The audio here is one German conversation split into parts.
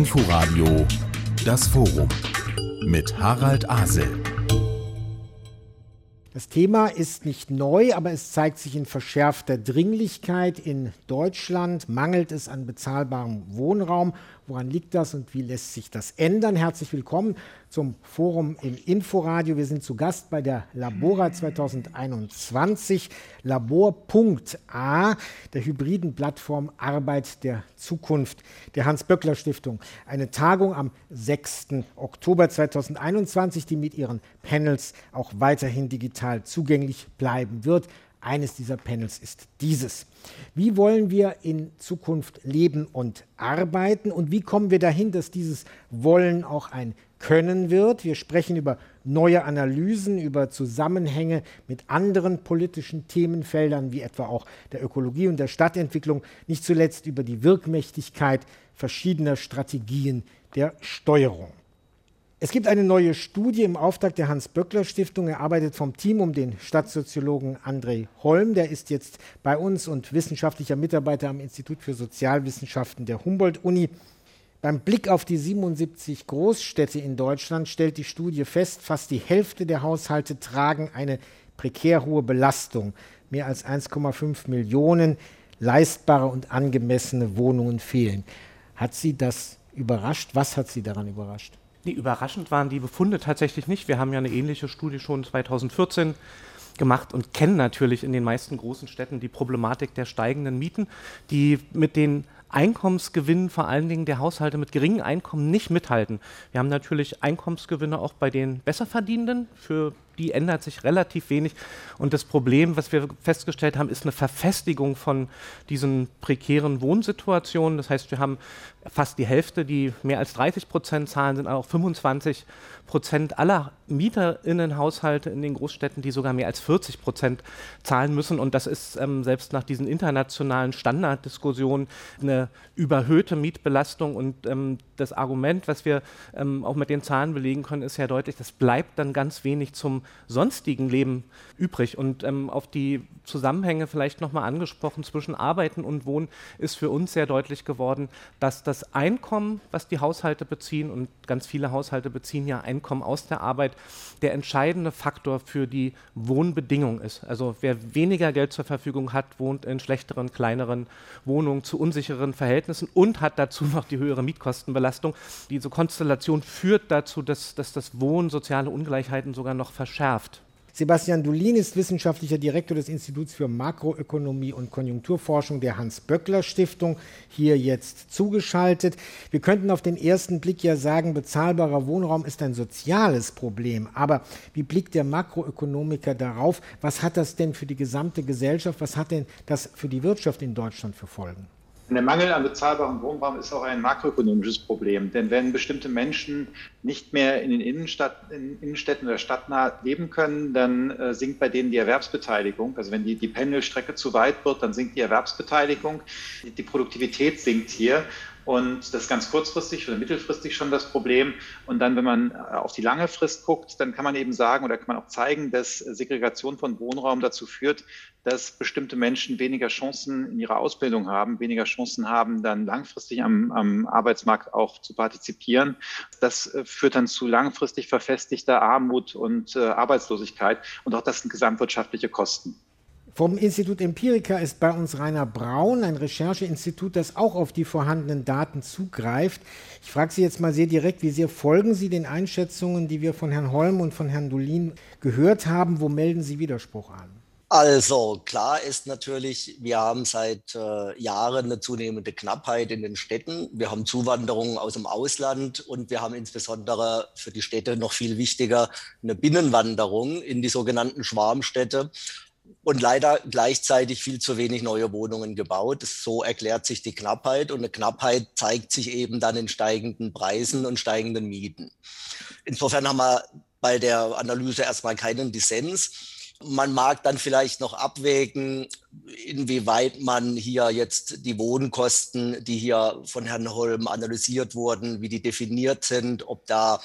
Inforadio Das Forum mit Harald Asel. Das Thema ist nicht neu, aber es zeigt sich in verschärfter Dringlichkeit. In Deutschland mangelt es an bezahlbarem Wohnraum Woran liegt das und wie lässt sich das ändern? Herzlich willkommen zum Forum im Inforadio. Wir sind zu Gast bei der Labora 2021, Labor.a, der hybriden Plattform Arbeit der Zukunft der Hans-Böckler-Stiftung. Eine Tagung am 6. Oktober 2021, die mit ihren Panels auch weiterhin digital zugänglich bleiben wird. Eines dieser Panels ist dieses. Wie wollen wir in Zukunft leben und arbeiten und wie kommen wir dahin, dass dieses Wollen auch ein Können wird? Wir sprechen über neue Analysen, über Zusammenhänge mit anderen politischen Themenfeldern, wie etwa auch der Ökologie und der Stadtentwicklung, nicht zuletzt über die Wirkmächtigkeit verschiedener Strategien der Steuerung. Es gibt eine neue Studie im Auftrag der Hans-Böckler-Stiftung, erarbeitet vom Team um den Stadtsoziologen André Holm. Der ist jetzt bei uns und wissenschaftlicher Mitarbeiter am Institut für Sozialwissenschaften der Humboldt-Uni. Beim Blick auf die 77 Großstädte in Deutschland stellt die Studie fest, fast die Hälfte der Haushalte tragen eine prekär hohe Belastung. Mehr als 1,5 Millionen leistbare und angemessene Wohnungen fehlen. Hat Sie das überrascht? Was hat Sie daran überrascht? Nee, überraschend waren die Befunde tatsächlich nicht. Wir haben ja eine ähnliche Studie schon 2014 gemacht und kennen natürlich in den meisten großen Städten die Problematik der steigenden Mieten, die mit den Einkommensgewinnen vor allen Dingen der Haushalte mit geringen Einkommen nicht mithalten. Wir haben natürlich Einkommensgewinne auch bei den Besserverdienenden, für die ändert sich relativ wenig. Und das Problem, was wir festgestellt haben, ist eine Verfestigung von diesen prekären Wohnsituationen. Das heißt, wir haben fast die Hälfte, die mehr als 30 Prozent zahlen, sind auch 25 Prozent aller MieterInnenhaushalte in den Großstädten, die sogar mehr als 40 Prozent zahlen müssen. Und das ist ähm, selbst nach diesen internationalen Standarddiskussionen eine überhöhte Mietbelastung. Und ähm, das Argument, was wir ähm, auch mit den Zahlen belegen können, ist ja deutlich, das bleibt dann ganz wenig zum sonstigen Leben übrig. Und ähm, auf die Zusammenhänge vielleicht nochmal angesprochen zwischen Arbeiten und Wohnen ist für uns sehr deutlich geworden, dass das Einkommen, was die Haushalte beziehen, und ganz viele Haushalte beziehen ja Einkommen aus der Arbeit, der entscheidende Faktor für die Wohnbedingung ist. Also wer weniger Geld zur Verfügung hat, wohnt in schlechteren, kleineren Wohnungen zu unsicheren Verhältnissen und hat dazu noch die höhere Mietkostenbelastung. Diese Konstellation führt dazu, dass, dass das Wohnen soziale Ungleichheiten sogar noch verschärft. Sebastian Dulin ist wissenschaftlicher Direktor des Instituts für Makroökonomie und Konjunkturforschung der Hans-Böckler-Stiftung, hier jetzt zugeschaltet. Wir könnten auf den ersten Blick ja sagen, bezahlbarer Wohnraum ist ein soziales Problem. Aber wie blickt der Makroökonomiker darauf? Was hat das denn für die gesamte Gesellschaft? Was hat denn das für die Wirtschaft in Deutschland für Folgen? Der Mangel an bezahlbarem Wohnraum ist auch ein makroökonomisches Problem. Denn wenn bestimmte Menschen nicht mehr in den Innenstadt, in Innenstädten oder stadtnah leben können, dann äh, sinkt bei denen die Erwerbsbeteiligung. Also wenn die, die Pendelstrecke zu weit wird, dann sinkt die Erwerbsbeteiligung. Die, die Produktivität sinkt hier. Und das ist ganz kurzfristig oder mittelfristig schon das Problem. Und dann, wenn man äh, auf die lange Frist guckt, dann kann man eben sagen oder kann man auch zeigen, dass Segregation von Wohnraum dazu führt, dass bestimmte Menschen weniger Chancen in ihrer Ausbildung haben, weniger Chancen haben, dann langfristig am, am Arbeitsmarkt auch zu partizipieren. Das äh, führt dann zu langfristig verfestigter Armut und äh, Arbeitslosigkeit. Und auch das sind gesamtwirtschaftliche Kosten. Vom Institut Empirica ist bei uns Rainer Braun, ein Rechercheinstitut, das auch auf die vorhandenen Daten zugreift. Ich frage Sie jetzt mal sehr direkt, wie sehr folgen Sie den Einschätzungen, die wir von Herrn Holm und von Herrn Dolin gehört haben? Wo melden Sie Widerspruch an? Also klar ist natürlich, wir haben seit äh, Jahren eine zunehmende Knappheit in den Städten. Wir haben Zuwanderung aus dem Ausland und wir haben insbesondere für die Städte noch viel wichtiger eine Binnenwanderung in die sogenannten Schwarmstädte und leider gleichzeitig viel zu wenig neue Wohnungen gebaut. So erklärt sich die Knappheit und eine Knappheit zeigt sich eben dann in steigenden Preisen und steigenden Mieten. Insofern haben wir bei der Analyse erstmal keinen Dissens. Man mag dann vielleicht noch abwägen, inwieweit man hier jetzt die Wohnkosten, die hier von Herrn Holm analysiert wurden, wie die definiert sind, ob da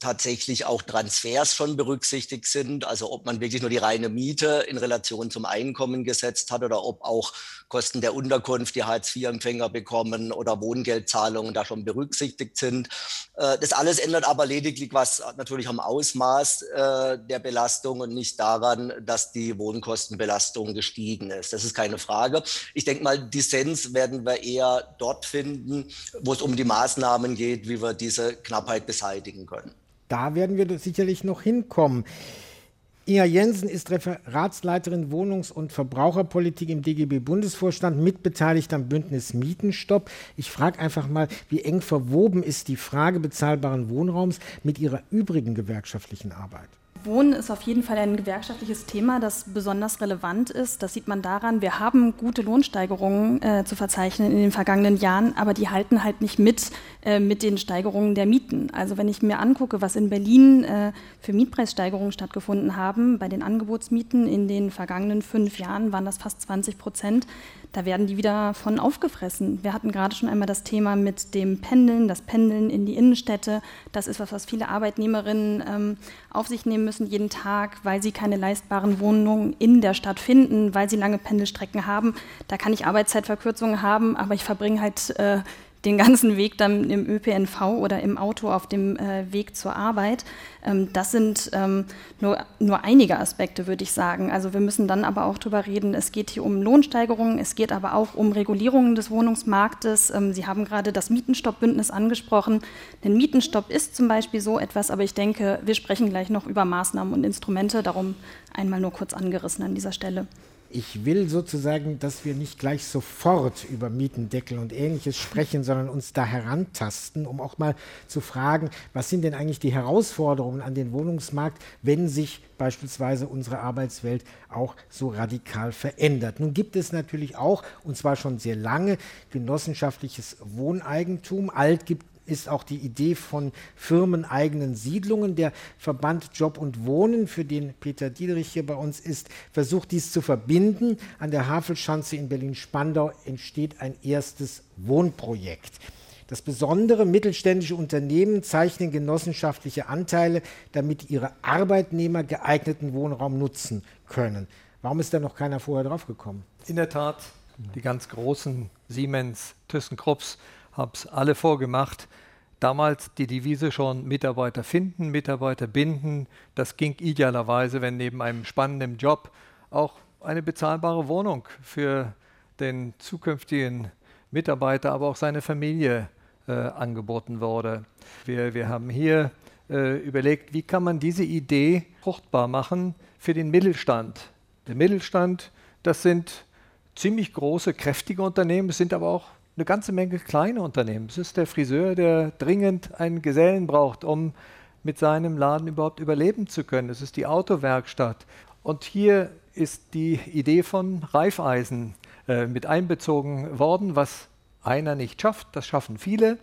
tatsächlich auch Transfers schon berücksichtigt sind, also ob man wirklich nur die reine Miete in Relation zum Einkommen gesetzt hat oder ob auch Kosten der Unterkunft, die Hartz-IV-Empfänger bekommen oder Wohngeldzahlungen da schon berücksichtigt sind. Äh, das alles ändert aber lediglich was natürlich am Ausmaß äh, der Belastung und nicht daran, dass die Wohnkostenbelastung gestiegen ist. Das ist keine Frage. Ich denke mal, Dissens werden wir eher dort finden, wo es um die Maßnahmen geht, wie wir diese Knappheit beseitigen können. Da werden wir sicherlich noch hinkommen. Inga Jensen ist Referatsleiterin Wohnungs- und Verbraucherpolitik im DGB-Bundesvorstand, mitbeteiligt am Bündnis Mietenstopp. Ich frage einfach mal, wie eng verwoben ist die Frage bezahlbaren Wohnraums mit ihrer übrigen gewerkschaftlichen Arbeit? Wohnen ist auf jeden Fall ein gewerkschaftliches Thema, das besonders relevant ist. Das sieht man daran, wir haben gute Lohnsteigerungen äh, zu verzeichnen in den vergangenen Jahren, aber die halten halt nicht mit äh, mit den Steigerungen der Mieten. Also wenn ich mir angucke, was in Berlin äh, für Mietpreissteigerungen stattgefunden haben, bei den Angebotsmieten in den vergangenen fünf Jahren waren das fast 20 Prozent da werden die wieder von aufgefressen. Wir hatten gerade schon einmal das Thema mit dem Pendeln, das Pendeln in die Innenstädte. Das ist was, was viele Arbeitnehmerinnen ähm, auf sich nehmen müssen jeden Tag, weil sie keine leistbaren Wohnungen in der Stadt finden, weil sie lange Pendelstrecken haben. Da kann ich Arbeitszeitverkürzungen haben, aber ich verbringe halt äh, den ganzen Weg dann im ÖPNV oder im Auto auf dem äh, Weg zur Arbeit. Ähm, das sind ähm, nur, nur einige Aspekte, würde ich sagen. Also wir müssen dann aber auch darüber reden, es geht hier um Lohnsteigerungen, es geht aber auch um Regulierungen des Wohnungsmarktes. Ähm, Sie haben gerade das Mietenstoppbündnis angesprochen. Denn Mietenstopp ist zum Beispiel so etwas, aber ich denke, wir sprechen gleich noch über Maßnahmen und Instrumente. Darum einmal nur kurz angerissen an dieser Stelle. Ich will sozusagen, dass wir nicht gleich sofort über Mietendeckel und ähnliches sprechen, sondern uns da herantasten, um auch mal zu fragen, was sind denn eigentlich die Herausforderungen an den Wohnungsmarkt, wenn sich beispielsweise unsere Arbeitswelt auch so radikal verändert. Nun gibt es natürlich auch, und zwar schon sehr lange, genossenschaftliches Wohneigentum. Alt gibt ist auch die Idee von firmeneigenen Siedlungen. Der Verband Job und Wohnen, für den Peter Diederich hier bei uns ist, versucht dies zu verbinden. An der Havelschanze in Berlin-Spandau entsteht ein erstes Wohnprojekt. Das Besondere, mittelständische Unternehmen zeichnen genossenschaftliche Anteile, damit ihre Arbeitnehmer geeigneten Wohnraum nutzen können. Warum ist da noch keiner vorher draufgekommen? In der Tat, die ganz großen Siemens, ThyssenKrupps habe es alle vorgemacht. Damals die Devise schon Mitarbeiter finden, Mitarbeiter binden. Das ging idealerweise, wenn neben einem spannenden Job auch eine bezahlbare Wohnung für den zukünftigen Mitarbeiter, aber auch seine Familie äh, angeboten wurde. Wir, wir haben hier äh, überlegt, wie kann man diese Idee fruchtbar machen für den Mittelstand. Der Mittelstand, das sind ziemlich große, kräftige Unternehmen, es sind aber auch eine ganze Menge kleine Unternehmen. Es ist der Friseur, der dringend einen Gesellen braucht, um mit seinem Laden überhaupt überleben zu können. Es ist die Autowerkstatt. Und hier ist die Idee von Reifeisen äh, mit einbezogen worden, was einer nicht schafft, das schaffen viele.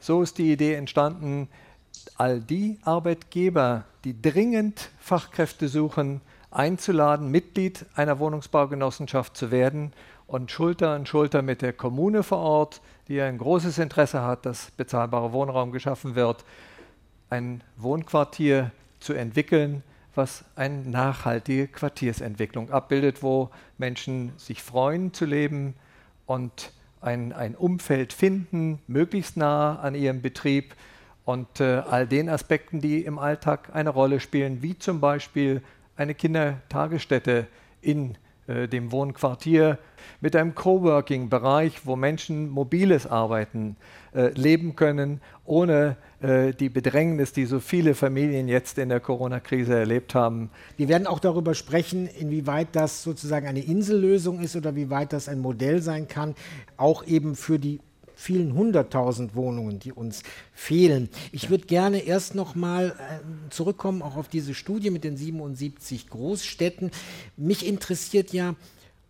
So ist die Idee entstanden, all die Arbeitgeber, die dringend Fachkräfte suchen, einzuladen, Mitglied einer Wohnungsbaugenossenschaft zu werden und Schulter an Schulter mit der Kommune vor Ort, die ein großes Interesse hat, dass bezahlbarer Wohnraum geschaffen wird, ein Wohnquartier zu entwickeln, was eine nachhaltige Quartiersentwicklung abbildet, wo Menschen sich freuen zu leben und ein, ein Umfeld finden, möglichst nah an ihrem Betrieb. Und äh, all den Aspekten, die im Alltag eine Rolle spielen, wie zum Beispiel eine Kindertagesstätte in äh, dem Wohnquartier, mit einem Coworking-Bereich, wo Menschen mobiles Arbeiten äh, leben können, ohne äh, die Bedrängnis, die so viele Familien jetzt in der Corona-Krise erlebt haben. Wir werden auch darüber sprechen, inwieweit das sozusagen eine Insellösung ist oder wie weit das ein Modell sein kann, auch eben für die vielen hunderttausend Wohnungen, die uns fehlen. Ich würde gerne erst noch mal äh, zurückkommen auch auf diese Studie mit den 77 Großstädten. Mich interessiert ja,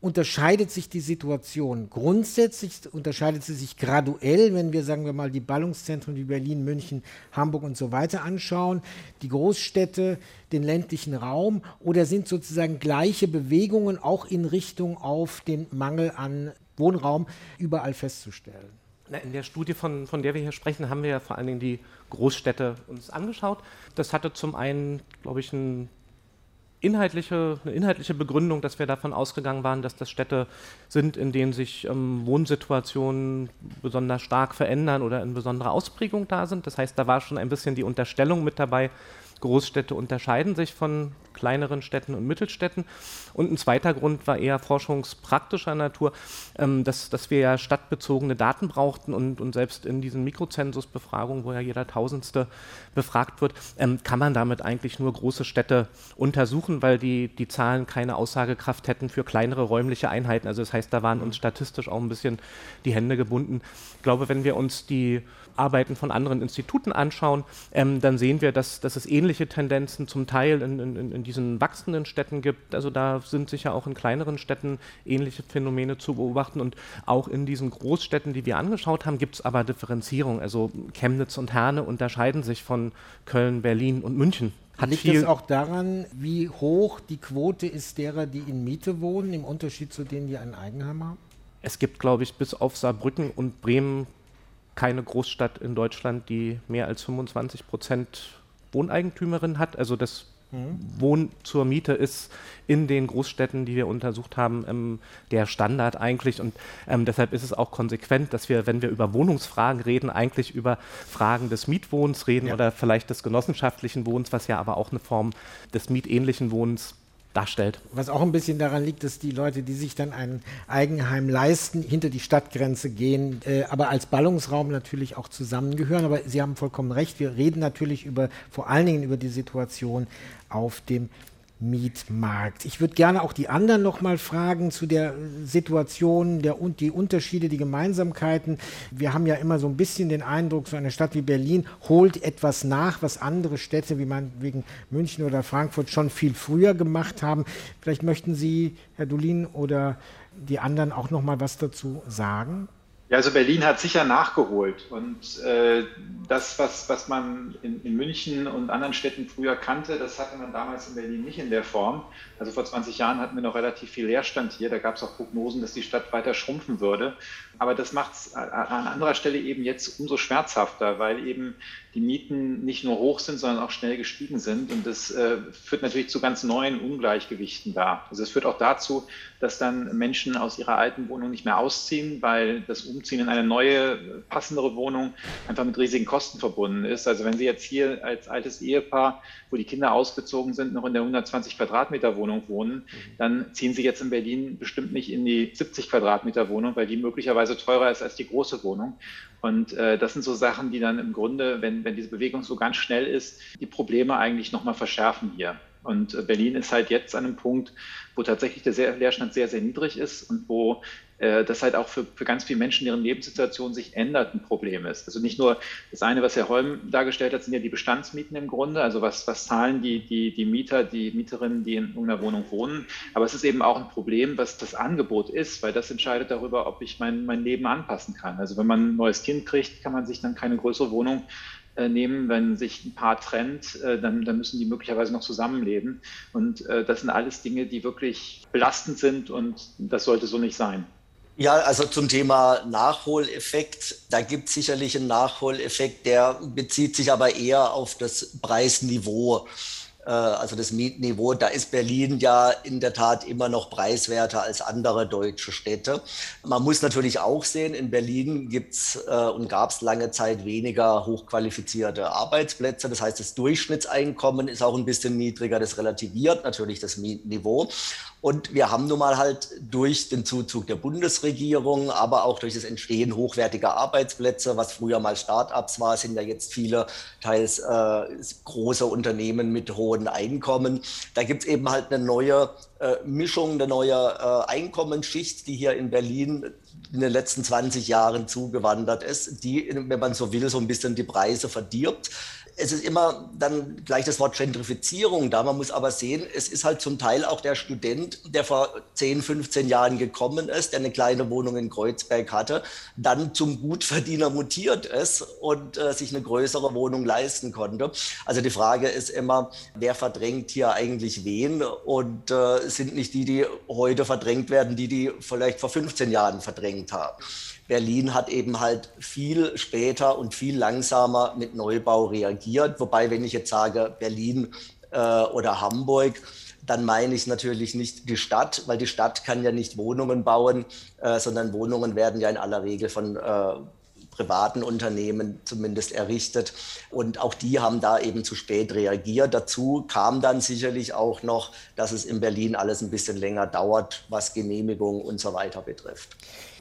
unterscheidet sich die Situation grundsätzlich, unterscheidet sie sich graduell, wenn wir, sagen wir mal, die Ballungszentren wie Berlin, München, Hamburg und so weiter anschauen, die Großstädte, den ländlichen Raum, oder sind sozusagen gleiche Bewegungen auch in Richtung auf den Mangel an Wohnraum überall festzustellen? In der Studie, von, von der wir hier sprechen, haben wir ja vor allen Dingen die Großstädte uns angeschaut. Das hatte zum einen, glaube ich, ein inhaltliche, eine inhaltliche Begründung, dass wir davon ausgegangen waren, dass das Städte sind, in denen sich ähm, Wohnsituationen besonders stark verändern oder in besonderer Ausprägung da sind. Das heißt, da war schon ein bisschen die Unterstellung mit dabei, Großstädte unterscheiden sich von kleineren Städten und Mittelstädten. Und ein zweiter Grund war eher forschungspraktischer Natur, ähm, dass, dass wir ja stadtbezogene Daten brauchten und, und selbst in diesen Mikrozensusbefragungen, wo ja jeder Tausendste befragt wird, ähm, kann man damit eigentlich nur große Städte untersuchen, weil die, die Zahlen keine Aussagekraft hätten für kleinere räumliche Einheiten. Also das heißt, da waren uns statistisch auch ein bisschen die Hände gebunden. Ich glaube, wenn wir uns die Arbeiten von anderen Instituten anschauen, ähm, dann sehen wir, dass, dass es ähnliche Tendenzen zum Teil in, in, in diesen wachsenden Städten gibt. Also da sind sicher auch in kleineren Städten ähnliche Phänomene zu beobachten und auch in diesen Großstädten, die wir angeschaut haben, gibt es aber Differenzierung. Also Chemnitz und Herne unterscheiden sich von Köln, Berlin und München. Hat Liegt es auch daran, wie hoch die Quote ist derer, die in Miete wohnen, im Unterschied zu denen, die ein Eigenheim haben? Es gibt, glaube ich, bis auf Saarbrücken und Bremen keine Großstadt in Deutschland, die mehr als 25 Prozent Wohneigentümerin hat. Also das mhm. Wohnen zur Miete ist in den Großstädten, die wir untersucht haben, ähm, der Standard eigentlich. Und ähm, deshalb ist es auch konsequent, dass wir, wenn wir über Wohnungsfragen reden, eigentlich über Fragen des Mietwohnens reden ja. oder vielleicht des genossenschaftlichen Wohnens, was ja aber auch eine Form des mietähnlichen Wohnens darstellt. Was auch ein bisschen daran liegt, dass die Leute, die sich dann ein Eigenheim leisten, hinter die Stadtgrenze gehen, äh, aber als Ballungsraum natürlich auch zusammengehören. Aber Sie haben vollkommen recht, wir reden natürlich über, vor allen Dingen über die Situation auf dem Mietmarkt. Ich würde gerne auch die anderen noch mal fragen zu der Situation, der, und die Unterschiede, die Gemeinsamkeiten. Wir haben ja immer so ein bisschen den Eindruck, so eine Stadt wie Berlin holt etwas nach, was andere Städte wie man wegen München oder Frankfurt schon viel früher gemacht haben. Vielleicht möchten Sie, Herr Dulin oder die anderen auch noch mal was dazu sagen. Ja, also Berlin hat sicher nachgeholt. Und äh, das, was, was man in, in, München und anderen Städten früher kannte, das hatte man damals in Berlin nicht in der Form. Also vor 20 Jahren hatten wir noch relativ viel Leerstand hier. Da gab es auch Prognosen, dass die Stadt weiter schrumpfen würde. Aber das macht es an anderer Stelle eben jetzt umso schmerzhafter, weil eben die Mieten nicht nur hoch sind, sondern auch schnell gestiegen sind. Und das äh, führt natürlich zu ganz neuen Ungleichgewichten da. Also es führt auch dazu, dass dann Menschen aus ihrer alten Wohnung nicht mehr ausziehen, weil das Umziehen in eine neue, passendere Wohnung einfach mit riesigen Kosten verbunden ist. Also wenn Sie jetzt hier als altes Ehepaar, wo die Kinder ausgezogen sind, noch in der 120 Quadratmeter Wohnung wohnen, dann ziehen Sie jetzt in Berlin bestimmt nicht in die 70 Quadratmeter Wohnung, weil die möglicherweise teilweise teurer ist als die große Wohnung. Und äh, das sind so Sachen, die dann im Grunde, wenn, wenn diese Bewegung so ganz schnell ist, die Probleme eigentlich nochmal verschärfen hier. Und äh, Berlin ist halt jetzt an einem Punkt, wo tatsächlich der Leerstand sehr, sehr niedrig ist und wo das halt auch für, für ganz viele Menschen, deren Lebenssituation sich ändert, ein Problem ist. Also nicht nur das eine, was Herr Holm dargestellt hat, sind ja die Bestandsmieten im Grunde, also was, was zahlen die, die, die Mieter, die Mieterinnen, die in einer Wohnung wohnen. Aber es ist eben auch ein Problem, was das Angebot ist, weil das entscheidet darüber, ob ich mein, mein Leben anpassen kann. Also wenn man ein neues Kind kriegt, kann man sich dann keine größere Wohnung äh, nehmen, wenn sich ein Paar trennt, äh, dann, dann, müssen die möglicherweise noch zusammenleben. Und äh, das sind alles Dinge, die wirklich belastend sind und das sollte so nicht sein. Ja, also zum Thema Nachholeffekt, da gibt es sicherlich einen Nachholeffekt, der bezieht sich aber eher auf das Preisniveau. Äh, also das Mietniveau, da ist Berlin ja in der Tat immer noch preiswerter als andere deutsche Städte. Man muss natürlich auch sehen, in Berlin gibt's äh, und gab es lange Zeit weniger hochqualifizierte Arbeitsplätze. Das heißt, das Durchschnittseinkommen ist auch ein bisschen niedriger. Das relativiert natürlich das Mietniveau. Und wir haben nun mal halt durch den Zuzug der Bundesregierung, aber auch durch das Entstehen hochwertiger Arbeitsplätze, was früher mal Start-ups war, sind ja jetzt viele teils äh, große Unternehmen mit hohen Einkommen. Da gibt es eben halt eine neue äh, Mischung, eine neue äh, Einkommensschicht, die hier in Berlin in den letzten 20 Jahren zugewandert ist, die, wenn man so will, so ein bisschen die Preise verdirbt es ist immer dann gleich das Wort Gentrifizierung da. Man muss aber sehen, es ist halt zum Teil auch der Student, der vor 10, 15 Jahren gekommen ist, der eine kleine Wohnung in Kreuzberg hatte, dann zum Gutverdiener mutiert ist und äh, sich eine größere Wohnung leisten konnte. Also die Frage ist immer, wer verdrängt hier eigentlich wen? Und äh, sind nicht die, die heute verdrängt werden, die, die vielleicht vor 15 Jahren verdrängt verdrängt haben. Berlin hat eben halt viel später und viel langsamer mit Neubau reagiert. Wobei, wenn ich jetzt sage Berlin äh, oder Hamburg, dann meine ich natürlich nicht die Stadt, weil die Stadt kann ja nicht Wohnungen bauen, äh, sondern Wohnungen werden ja in aller Regel von äh, privaten Unternehmen zumindest errichtet. Und auch die haben da eben zu spät reagiert. Dazu kam dann sicherlich auch noch, dass es in Berlin alles ein bisschen länger dauert, was Genehmigung und so weiter betrifft.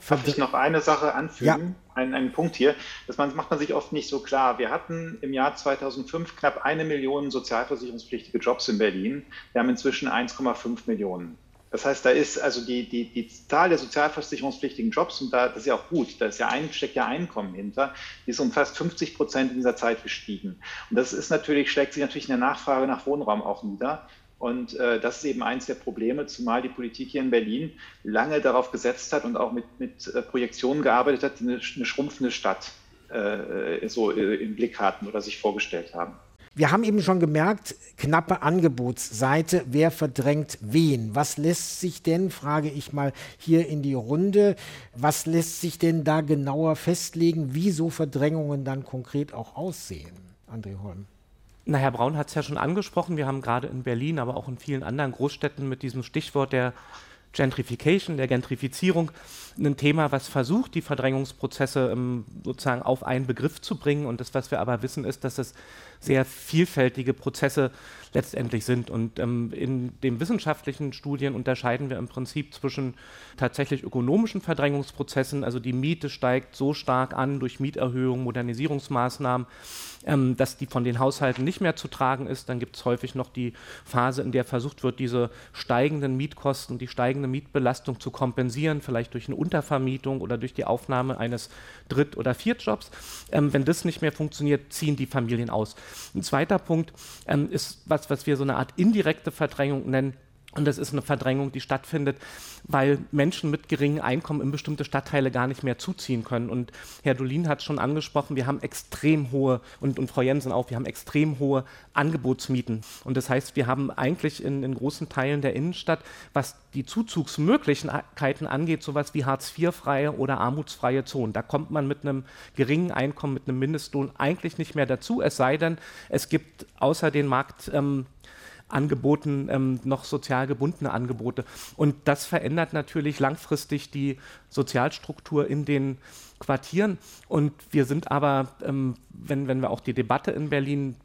Darf ich noch eine Sache anfügen? Ja. Einen, einen Punkt hier. Das macht man sich oft nicht so klar. Wir hatten im Jahr 2005 knapp eine Million sozialversicherungspflichtige Jobs in Berlin. Wir haben inzwischen 1,5 Millionen. Das heißt, da ist also die, die, die Zahl der sozialversicherungspflichtigen Jobs, und da, das ist ja auch gut, da ist ja ein, steckt ja Einkommen hinter, die ist um fast 50 Prozent in dieser Zeit gestiegen. Und das ist natürlich, schlägt sich natürlich in der Nachfrage nach Wohnraum auch nieder. Und äh, das ist eben eins der Probleme, zumal die Politik hier in Berlin lange darauf gesetzt hat und auch mit, mit äh, Projektionen gearbeitet hat, eine, eine schrumpfende Stadt äh, so äh, im Blick hatten oder sich vorgestellt haben. Wir haben eben schon gemerkt, knappe Angebotsseite, wer verdrängt wen? Was lässt sich denn, frage ich mal hier in die Runde, was lässt sich denn da genauer festlegen, wie so Verdrängungen dann konkret auch aussehen? André Holm. Na, Herr Braun hat es ja schon angesprochen. Wir haben gerade in Berlin, aber auch in vielen anderen Großstädten mit diesem Stichwort der Gentrification, der Gentrifizierung, ein Thema, was versucht, die Verdrängungsprozesse ähm, sozusagen auf einen Begriff zu bringen. Und das, was wir aber wissen, ist, dass es sehr vielfältige Prozesse letztendlich sind. Und ähm, in den wissenschaftlichen Studien unterscheiden wir im Prinzip zwischen tatsächlich ökonomischen Verdrängungsprozessen, also die Miete steigt so stark an durch Mieterhöhungen, Modernisierungsmaßnahmen, ähm, dass die von den Haushalten nicht mehr zu tragen ist. Dann gibt es häufig noch die Phase, in der versucht wird, diese steigenden Mietkosten, die steigende Mietbelastung zu kompensieren, vielleicht durch eine Untervermietung oder durch die Aufnahme eines Dritt- oder Viertjobs. Ähm, wenn das nicht mehr funktioniert, ziehen die Familien aus. Ein zweiter Punkt ähm, ist was, was wir so eine Art indirekte Verdrängung nennen. Und das ist eine Verdrängung, die stattfindet, weil Menschen mit geringem Einkommen in bestimmte Stadtteile gar nicht mehr zuziehen können. Und Herr Dolin hat schon angesprochen, wir haben extrem hohe, und, und Frau Jensen auch, wir haben extrem hohe Angebotsmieten. Und das heißt, wir haben eigentlich in, in großen Teilen der Innenstadt, was die Zuzugsmöglichkeiten angeht, sowas wie Hartz-IV-freie oder armutsfreie Zonen. Da kommt man mit einem geringen Einkommen, mit einem Mindestlohn eigentlich nicht mehr dazu, es sei denn, es gibt außer den Markt. Ähm, Angeboten ähm, noch sozial gebundene Angebote. Und das verändert natürlich langfristig die Sozialstruktur in den Quartieren. Und wir sind aber, ähm, wenn, wenn wir auch die Debatte in Berlin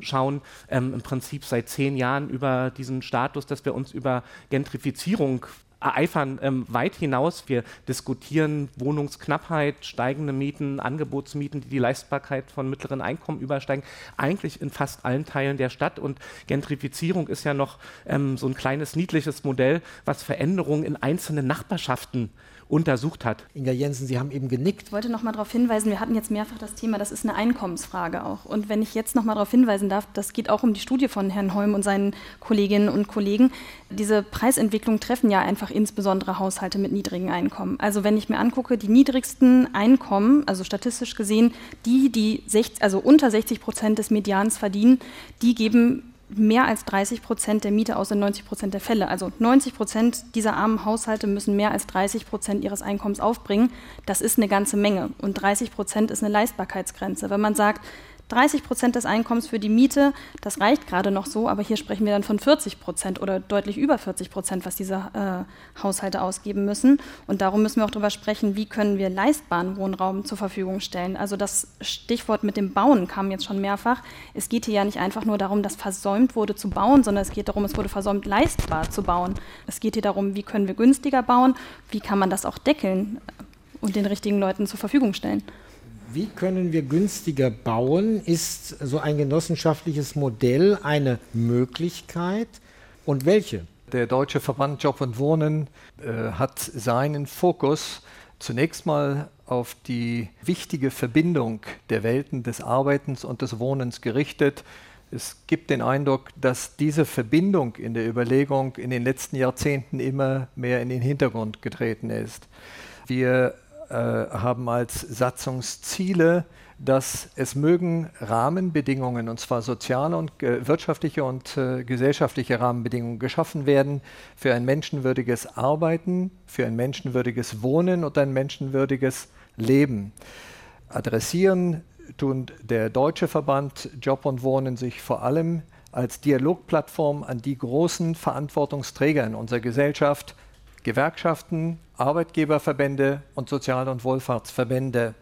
schauen, ähm, im Prinzip seit zehn Jahren über diesen Status, dass wir uns über Gentrifizierung eifern ähm, weit hinaus. Wir diskutieren Wohnungsknappheit, steigende Mieten, Angebotsmieten, die die Leistbarkeit von mittleren Einkommen übersteigen, eigentlich in fast allen Teilen der Stadt. Und Gentrifizierung ist ja noch ähm, so ein kleines niedliches Modell, was Veränderungen in einzelnen Nachbarschaften untersucht hat. Inga Jensen, Sie haben eben genickt. Ich wollte noch mal darauf hinweisen, wir hatten jetzt mehrfach das Thema, das ist eine Einkommensfrage auch. Und wenn ich jetzt noch mal darauf hinweisen darf, das geht auch um die Studie von Herrn Holm und seinen Kolleginnen und Kollegen. Diese Preisentwicklung treffen ja einfach insbesondere Haushalte mit niedrigen Einkommen. Also wenn ich mir angucke, die niedrigsten Einkommen, also statistisch gesehen, die, die 60, also unter 60 Prozent des Medians verdienen, die geben mehr als 30 Prozent der Miete aus in 90 Prozent der Fälle. Also 90 Prozent dieser armen Haushalte müssen mehr als 30 Prozent ihres Einkommens aufbringen. Das ist eine ganze Menge. Und 30 Prozent ist eine Leistbarkeitsgrenze. Wenn man sagt, 30 Prozent des Einkommens für die Miete, das reicht gerade noch so, aber hier sprechen wir dann von 40 Prozent oder deutlich über 40 Prozent, was diese äh, Haushalte ausgeben müssen. Und darum müssen wir auch darüber sprechen, wie können wir leistbaren Wohnraum zur Verfügung stellen. Also das Stichwort mit dem Bauen kam jetzt schon mehrfach. Es geht hier ja nicht einfach nur darum, dass versäumt wurde zu bauen, sondern es geht darum, es wurde versäumt, leistbar zu bauen. Es geht hier darum, wie können wir günstiger bauen, wie kann man das auch deckeln und den richtigen Leuten zur Verfügung stellen. Wie können wir günstiger bauen? Ist so ein genossenschaftliches Modell eine Möglichkeit und welche? Der Deutsche Verband Job und Wohnen äh, hat seinen Fokus zunächst mal auf die wichtige Verbindung der Welten des Arbeitens und des Wohnens gerichtet. Es gibt den Eindruck, dass diese Verbindung in der Überlegung in den letzten Jahrzehnten immer mehr in den Hintergrund getreten ist. Wir haben als Satzungsziele, dass es mögen Rahmenbedingungen, und zwar soziale und äh, wirtschaftliche und äh, gesellschaftliche Rahmenbedingungen geschaffen werden für ein menschenwürdiges Arbeiten, für ein menschenwürdiges Wohnen und ein menschenwürdiges Leben. Adressieren tun der Deutsche Verband Job und Wohnen sich vor allem als Dialogplattform an die großen Verantwortungsträger in unserer Gesellschaft, Gewerkschaften, Arbeitgeberverbände und Sozial- und Wohlfahrtsverbände.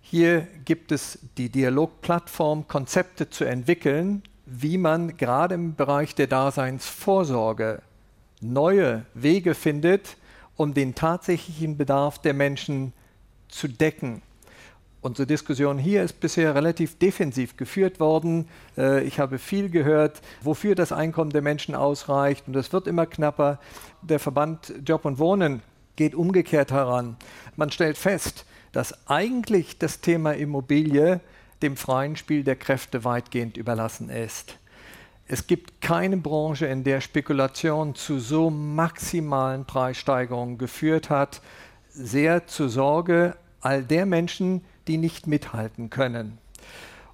Hier gibt es die Dialogplattform, Konzepte zu entwickeln, wie man gerade im Bereich der Daseinsvorsorge neue Wege findet, um den tatsächlichen Bedarf der Menschen zu decken. Unsere Diskussion hier ist bisher relativ defensiv geführt worden. Äh, ich habe viel gehört, wofür das Einkommen der Menschen ausreicht und es wird immer knapper. Der Verband Job und Wohnen geht umgekehrt heran. Man stellt fest, dass eigentlich das Thema Immobilie dem freien Spiel der Kräfte weitgehend überlassen ist. Es gibt keine Branche, in der Spekulation zu so maximalen Preissteigerungen geführt hat, sehr zur Sorge all der Menschen, die nicht mithalten können.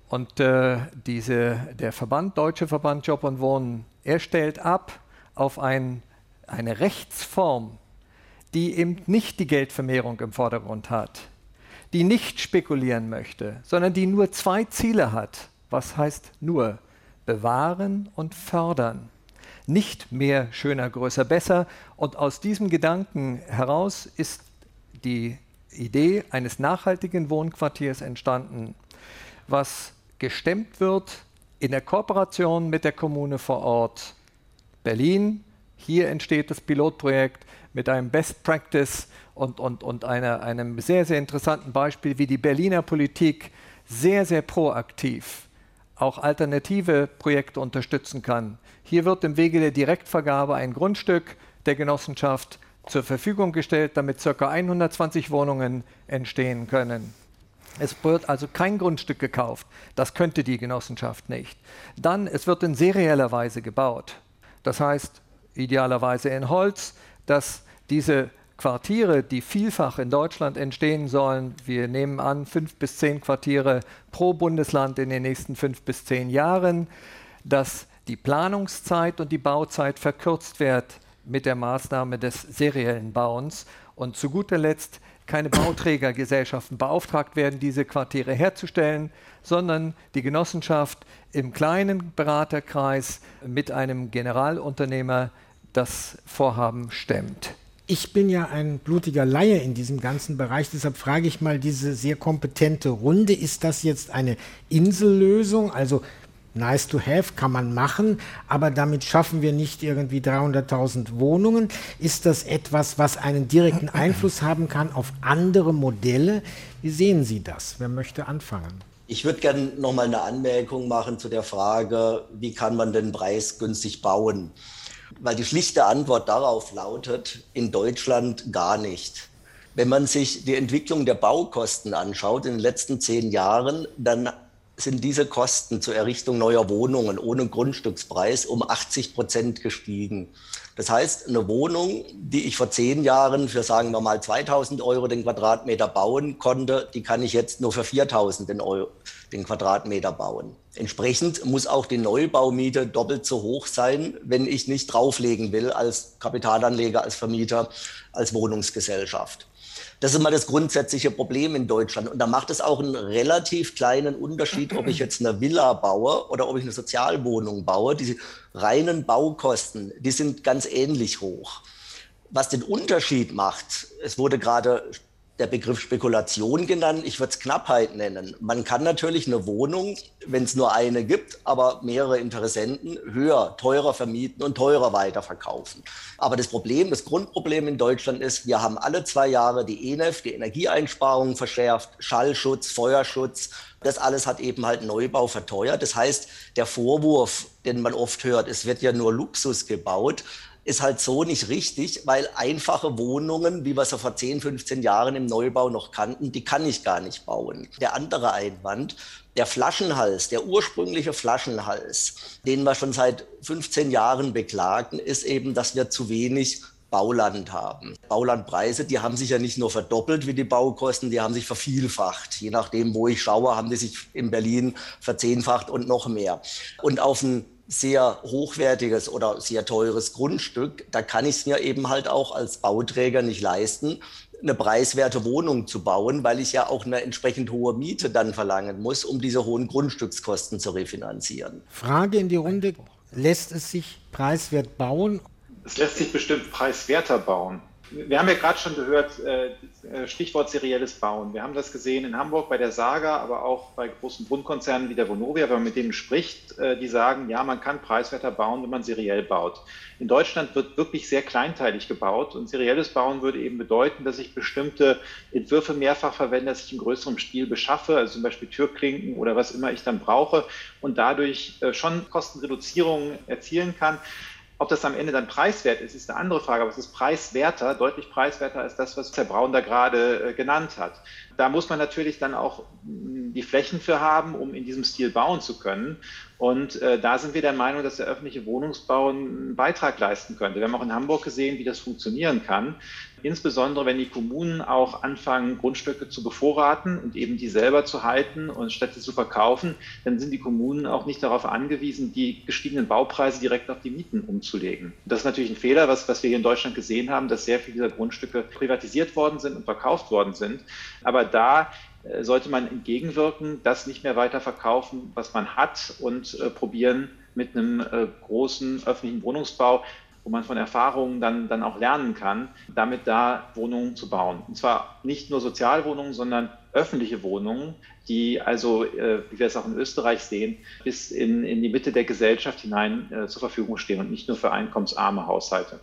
Und äh, diese, der Verband, Deutsche Verband Job und Wohnen, er stellt ab auf ein, eine Rechtsform, die eben nicht die Geldvermehrung im Vordergrund hat, die nicht spekulieren möchte, sondern die nur zwei Ziele hat. Was heißt nur? Bewahren und fördern. Nicht mehr, schöner, größer, besser. Und aus diesem Gedanken heraus ist die Idee eines nachhaltigen Wohnquartiers entstanden, was gestemmt wird in der Kooperation mit der Kommune vor Ort Berlin. Hier entsteht das Pilotprojekt mit einem Best Practice und, und, und einer, einem sehr, sehr interessanten Beispiel, wie die Berliner Politik sehr, sehr proaktiv auch alternative Projekte unterstützen kann. Hier wird im Wege der Direktvergabe ein Grundstück der Genossenschaft zur Verfügung gestellt, damit ca. 120 Wohnungen entstehen können. Es wird also kein Grundstück gekauft. Das könnte die Genossenschaft nicht. Dann, es wird in serieller Weise gebaut. Das heißt, idealerweise in Holz, dass diese Quartiere, die vielfach in Deutschland entstehen sollen, wir nehmen an, fünf bis zehn Quartiere pro Bundesland in den nächsten fünf bis zehn Jahren, dass die Planungszeit und die Bauzeit verkürzt wird mit der Maßnahme des seriellen Bauens und zu guter Letzt keine Bauträgergesellschaften beauftragt werden, diese Quartiere herzustellen, sondern die Genossenschaft im kleinen Beraterkreis mit einem Generalunternehmer das Vorhaben stemmt. Ich bin ja ein blutiger Laie in diesem ganzen Bereich, deshalb frage ich mal diese sehr kompetente Runde, ist das jetzt eine Insellösung? Also nice to have, kann man machen, aber damit schaffen wir nicht irgendwie 300.000 Wohnungen. Ist das etwas, was einen direkten Einfluss haben kann auf andere Modelle? Wie sehen Sie das? Wer möchte anfangen? Ich würde gerne noch mal eine Anmerkung machen zu der Frage, wie kann man denn preisgünstig bauen? Weil die schlichte Antwort darauf lautet, in Deutschland gar nicht. Wenn man sich die Entwicklung der Baukosten anschaut in den letzten zehn Jahren, dann sind diese Kosten zur Errichtung neuer Wohnungen ohne Grundstückspreis um 80 Prozent gestiegen. Das heißt, eine Wohnung, die ich vor zehn Jahren für, sagen wir mal, 2000 Euro den Quadratmeter bauen konnte, die kann ich jetzt nur für 4000 den, Euro, den Quadratmeter bauen. Entsprechend muss auch die Neubaumiete doppelt so hoch sein, wenn ich nicht drauflegen will als Kapitalanleger, als Vermieter, als Wohnungsgesellschaft. Das ist mal das grundsätzliche Problem in Deutschland. Und da macht es auch einen relativ kleinen Unterschied, ob ich jetzt eine Villa baue oder ob ich eine Sozialwohnung baue. Diese reinen Baukosten, die sind ganz ähnlich hoch. Was den Unterschied macht, es wurde gerade der Begriff Spekulation genannt. Ich würde es Knappheit nennen. Man kann natürlich eine Wohnung, wenn es nur eine gibt, aber mehrere Interessenten, höher, teurer vermieten und teurer weiterverkaufen. Aber das Problem, das Grundproblem in Deutschland ist, wir haben alle zwei Jahre die ENEF, die Energieeinsparungen verschärft, Schallschutz, Feuerschutz. Das alles hat eben halt Neubau verteuert. Das heißt, der Vorwurf, den man oft hört, es wird ja nur Luxus gebaut, ist halt so nicht richtig, weil einfache Wohnungen, wie wir sie vor 10, 15 Jahren im Neubau noch kannten, die kann ich gar nicht bauen. Der andere Einwand, der Flaschenhals, der ursprüngliche Flaschenhals, den wir schon seit 15 Jahren beklagen, ist eben, dass wir zu wenig Bauland haben. Baulandpreise, die haben sich ja nicht nur verdoppelt wie die Baukosten, die haben sich vervielfacht. Je nachdem, wo ich schaue, haben die sich in Berlin verzehnfacht und noch mehr. Und auf ein sehr hochwertiges oder sehr teures Grundstück, da kann ich es mir eben halt auch als Bauträger nicht leisten, eine preiswerte Wohnung zu bauen, weil ich ja auch eine entsprechend hohe Miete dann verlangen muss, um diese hohen Grundstückskosten zu refinanzieren. Frage in die Runde, lässt es sich preiswert bauen? Es lässt sich bestimmt preiswerter bauen. Wir haben ja gerade schon gehört, äh, äh, Stichwort serielles Bauen. Wir haben das gesehen in Hamburg bei der Saga, aber auch bei großen Grundkonzernen wie der Vonovia, wenn man mit denen spricht, äh, die sagen, ja, man kann preiswerter bauen, wenn man seriell baut. In Deutschland wird wirklich sehr kleinteilig gebaut und serielles Bauen würde eben bedeuten, dass ich bestimmte Entwürfe mehrfach verwende, dass ich in größerem Stil beschaffe, also zum Beispiel Türklinken oder was immer ich dann brauche und dadurch schon Kostenreduzierungen erzielen kann. Ob das am Ende dann preiswert ist, ist eine andere Frage, aber es ist preiswerter, deutlich preiswerter als das, was Herr Braun da gerade äh, genannt hat. Da muss man natürlich dann auch mm, die Flächen für haben, um in diesem Stil bauen zu können. Und äh, da sind wir der Meinung, dass der öffentliche Wohnungsbau einen Beitrag leisten könnte. Wir haben auch in Hamburg gesehen, wie das funktionieren kann. Insbesondere wenn die Kommunen auch anfangen, Grundstücke zu bevorraten und eben die selber zu halten und statt sie zu verkaufen, dann sind die Kommunen auch nicht darauf angewiesen, die gestiegenen Baupreise direkt auf die Mieten umzulegen. Das ist natürlich ein Fehler, was, was wir hier in Deutschland gesehen haben, dass sehr viele dieser Grundstücke privatisiert worden sind und verkauft worden sind. Aber da äh, sollte man entgegenwirken, das nicht mehr weiter verkaufen, was man hat und äh, probieren, mit einem äh, großen öffentlichen Wohnungsbau wo man von Erfahrungen dann, dann auch lernen kann, damit da Wohnungen zu bauen. Und zwar nicht nur Sozialwohnungen, sondern öffentliche Wohnungen, die also, äh, wie wir es auch in Österreich sehen, bis in, in die Mitte der Gesellschaft hinein äh, zur Verfügung stehen und nicht nur für einkommensarme Haushalte.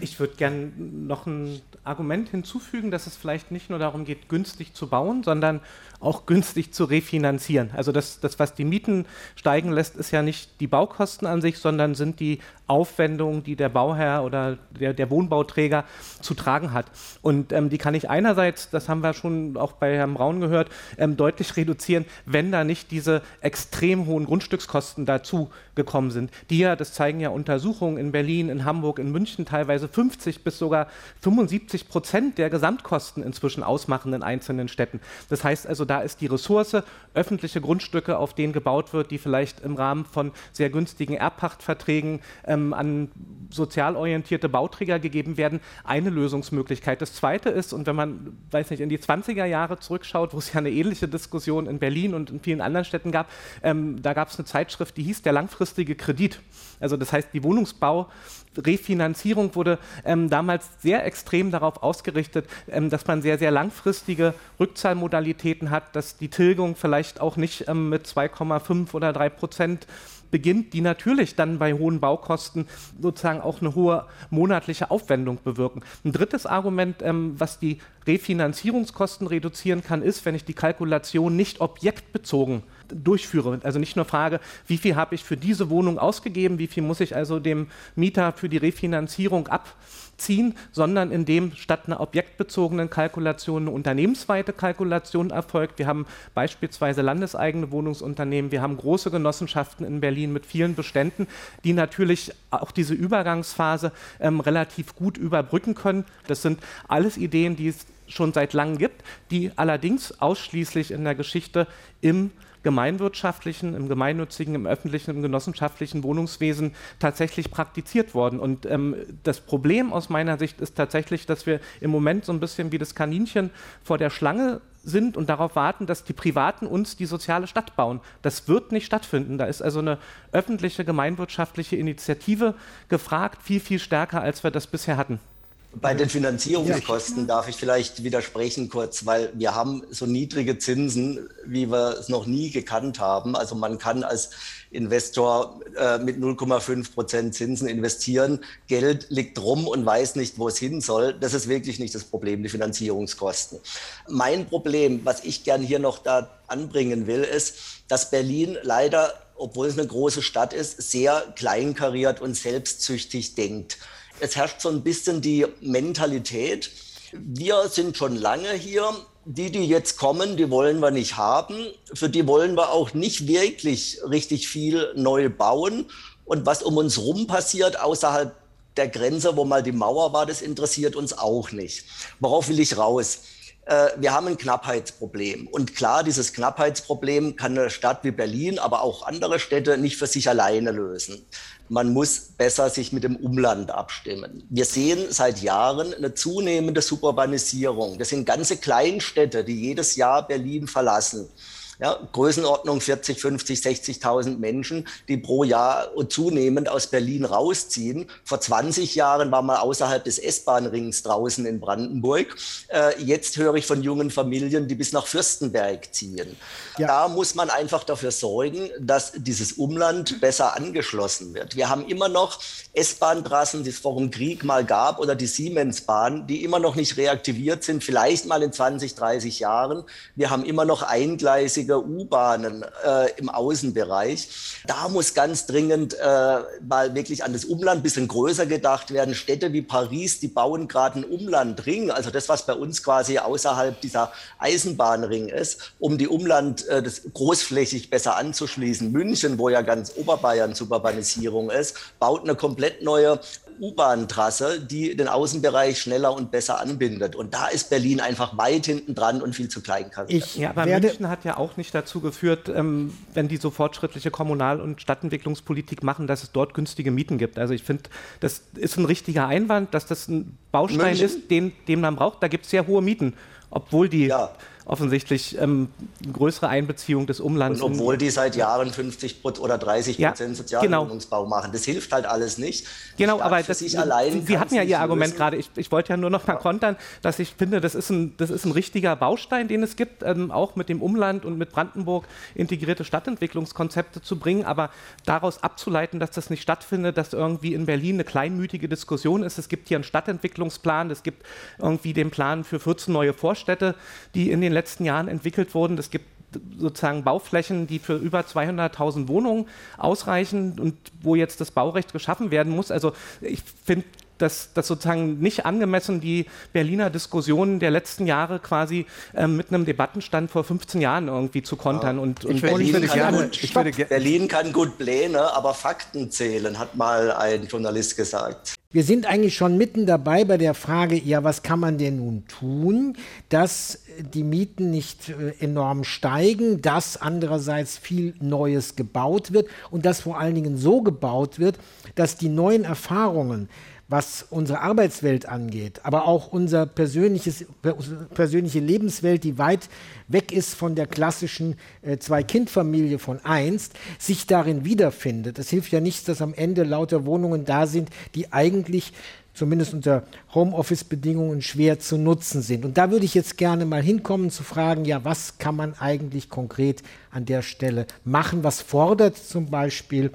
Ich würde gerne noch ein Argument hinzufügen, dass es vielleicht nicht nur darum geht, günstig zu bauen, sondern auch günstig zu refinanzieren. Also das, das, was die Mieten steigen lässt, ist ja nicht die Baukosten an sich, sondern sind die Aufwendungen, die der Bauherr oder der, der Wohnbauträger zu tragen hat. Und ähm, die kann ich einerseits, das haben wir schon auch bei Herrn Braun gehört, ähm, deutlich reduzieren, wenn da nicht diese extrem hohen Grundstückskosten dazu gekommen sind, die ja, das zeigen ja Untersuchungen in Berlin, in Hamburg, in München teilweise 50 bis sogar 75 Prozent der Gesamtkosten inzwischen ausmachen in einzelnen Städten. Das heißt also, da ist die Ressource, öffentliche Grundstücke, auf denen gebaut wird, die vielleicht im Rahmen von sehr günstigen Erbpachtverträgen ähm, an sozial orientierte Bauträger gegeben werden, eine Lösungsmöglichkeit. Das zweite ist, und wenn man, weiß nicht, in die 20er Jahre zurückschaut, wo es ja eine ähnliche Diskussion in Berlin und in vielen anderen Städten gab, ähm, da gab es eine Zeitschrift, die hieß der langfristige Kredit. Also das heißt, die Wohnungsbau Refinanzierung wurde ähm, damals sehr extrem darauf ausgerichtet, ähm, dass man sehr, sehr langfristige Rückzahlmodalitäten hat, dass die Tilgung vielleicht auch nicht ähm, mit 2,5 oder 3 Prozent beginnt, die natürlich dann bei hohen Baukosten sozusagen auch eine hohe monatliche Aufwendung bewirken. Ein drittes Argument, ähm, was die Refinanzierungskosten reduzieren kann, ist, wenn ich die Kalkulation nicht objektbezogen durchführe. Also nicht nur frage, wie viel habe ich für diese Wohnung ausgegeben, wie viel muss ich also dem Mieter für die Refinanzierung abziehen, sondern indem statt einer objektbezogenen Kalkulation eine unternehmensweite Kalkulation erfolgt. Wir haben beispielsweise landeseigene Wohnungsunternehmen, wir haben große Genossenschaften in Berlin mit vielen Beständen, die natürlich auch diese Übergangsphase ähm, relativ gut überbrücken können. Das sind alles Ideen, die es schon seit langem gibt, die allerdings ausschließlich in der Geschichte im gemeinwirtschaftlichen, im gemeinnützigen, im öffentlichen, im genossenschaftlichen Wohnungswesen tatsächlich praktiziert worden. Und ähm, das Problem aus meiner Sicht ist tatsächlich, dass wir im Moment so ein bisschen wie das Kaninchen vor der Schlange sind und darauf warten, dass die Privaten uns die soziale Stadt bauen. Das wird nicht stattfinden. Da ist also eine öffentliche, gemeinwirtschaftliche Initiative gefragt, viel, viel stärker, als wir das bisher hatten. Bei den Finanzierungskosten darf ich vielleicht widersprechen kurz, weil wir haben so niedrige Zinsen, wie wir es noch nie gekannt haben. Also man kann als Investor äh, mit 0,5 Prozent Zinsen investieren. Geld liegt rum und weiß nicht, wo es hin soll. Das ist wirklich nicht das Problem, die Finanzierungskosten. Mein Problem, was ich gern hier noch da anbringen will, ist, dass Berlin leider, obwohl es eine große Stadt ist, sehr kleinkariert und selbstsüchtig denkt es herrscht so ein bisschen die Mentalität, wir sind schon lange hier, die, die jetzt kommen, die wollen wir nicht haben. Für die wollen wir auch nicht wirklich richtig viel neu bauen. Und was um uns rum passiert, außerhalb der Grenze, wo mal die Mauer war, das interessiert uns auch nicht. Worauf will ich raus? Äh, wir haben ein Knappheitsproblem. Und klar, dieses Knappheitsproblem kann eine Stadt wie Berlin, aber auch andere Städte nicht für sich alleine lösen. Man muss besser sich mit dem Umland abstimmen. Wir sehen seit Jahren eine zunehmende Suburbanisierung. Das sind ganze Kleinstädte, die jedes Jahr Berlin verlassen ja, Größenordnung 40, 50, 60.000 Menschen, die pro Jahr zunehmend aus Berlin rausziehen. Vor 20 Jahren war man außerhalb des S-Bahn-Rings draußen in Brandenburg. Äh, jetzt höre ich von jungen Familien, die bis nach Fürstenberg ziehen. Ja. Da muss man einfach dafür sorgen, dass dieses Umland besser angeschlossen wird. Wir haben immer noch S-Bahn-Trassen, die es vor dem Krieg mal gab, oder die Siemens-Bahn, die immer noch nicht reaktiviert sind, vielleicht mal in 20, 30 Jahren. Wir haben immer noch eingleisige der U-Bahnen äh, im Außenbereich. Da muss ganz dringend äh, mal wirklich an das Umland ein bisschen größer gedacht werden. Städte wie Paris, die bauen gerade einen Umlandring, also das, was bei uns quasi außerhalb dieser Eisenbahnring ist, um die Umland äh, das großflächig besser anzuschließen. München, wo ja ganz Oberbayern Suburbanisierung ist, baut eine komplett neue U-Bahn-Trasse, die den Außenbereich schneller und besser anbindet. Und da ist Berlin einfach weit hinten dran und viel zu klein. Ich ja, aber München hat ja auch nicht dazu geführt, ähm, wenn die so fortschrittliche Kommunal- und Stadtentwicklungspolitik machen, dass es dort günstige Mieten gibt. Also ich finde, das ist ein richtiger Einwand, dass das ein Baustein München. ist, den, den man braucht. Da gibt es sehr hohe Mieten, obwohl die ja offensichtlich ähm, größere Einbeziehung des Umlands. Und obwohl die seit Jahren 50 oder 30 ja, Prozent Sozialwohnungsbau genau. machen. Das hilft halt alles nicht. Genau, aber das, sich allein Sie hatten ja Ihr Argument gerade. Ich, ich wollte ja nur noch mal ja. kontern, dass ich finde, das ist ein, das ist ein richtiger Baustein, den es gibt, ähm, auch mit dem Umland und mit Brandenburg integrierte Stadtentwicklungskonzepte zu bringen. Aber daraus abzuleiten, dass das nicht stattfindet, dass irgendwie in Berlin eine kleinmütige Diskussion ist. Es gibt hier einen Stadtentwicklungsplan, es gibt irgendwie den Plan für 14 neue Vorstädte, die in den den letzten Jahren entwickelt wurden. Es gibt sozusagen Bauflächen, die für über 200.000 Wohnungen ausreichen und wo jetzt das Baurecht geschaffen werden muss. Also ich finde dass das sozusagen nicht angemessen die Berliner Diskussionen der letzten Jahre quasi ähm, mit einem Debattenstand vor 15 Jahren irgendwie zu kontern. Ja. Und, und Berlin, würde gerne, gut, würde Berlin kann gut Pläne, aber Fakten zählen, hat mal ein Journalist gesagt. Wir sind eigentlich schon mitten dabei bei der Frage, ja, was kann man denn nun tun, dass die Mieten nicht äh, enorm steigen, dass andererseits viel Neues gebaut wird und dass vor allen Dingen so gebaut wird, dass die neuen Erfahrungen, was unsere Arbeitswelt angeht, aber auch unsere persönliche Lebenswelt, die weit weg ist von der klassischen äh, Zwei-Kind-Familie von einst, sich darin wiederfindet. Es hilft ja nichts, dass am Ende lauter Wohnungen da sind, die eigentlich zumindest unter Homeoffice-Bedingungen schwer zu nutzen sind. Und da würde ich jetzt gerne mal hinkommen zu fragen, ja, was kann man eigentlich konkret an der Stelle machen? Was fordert zum Beispiel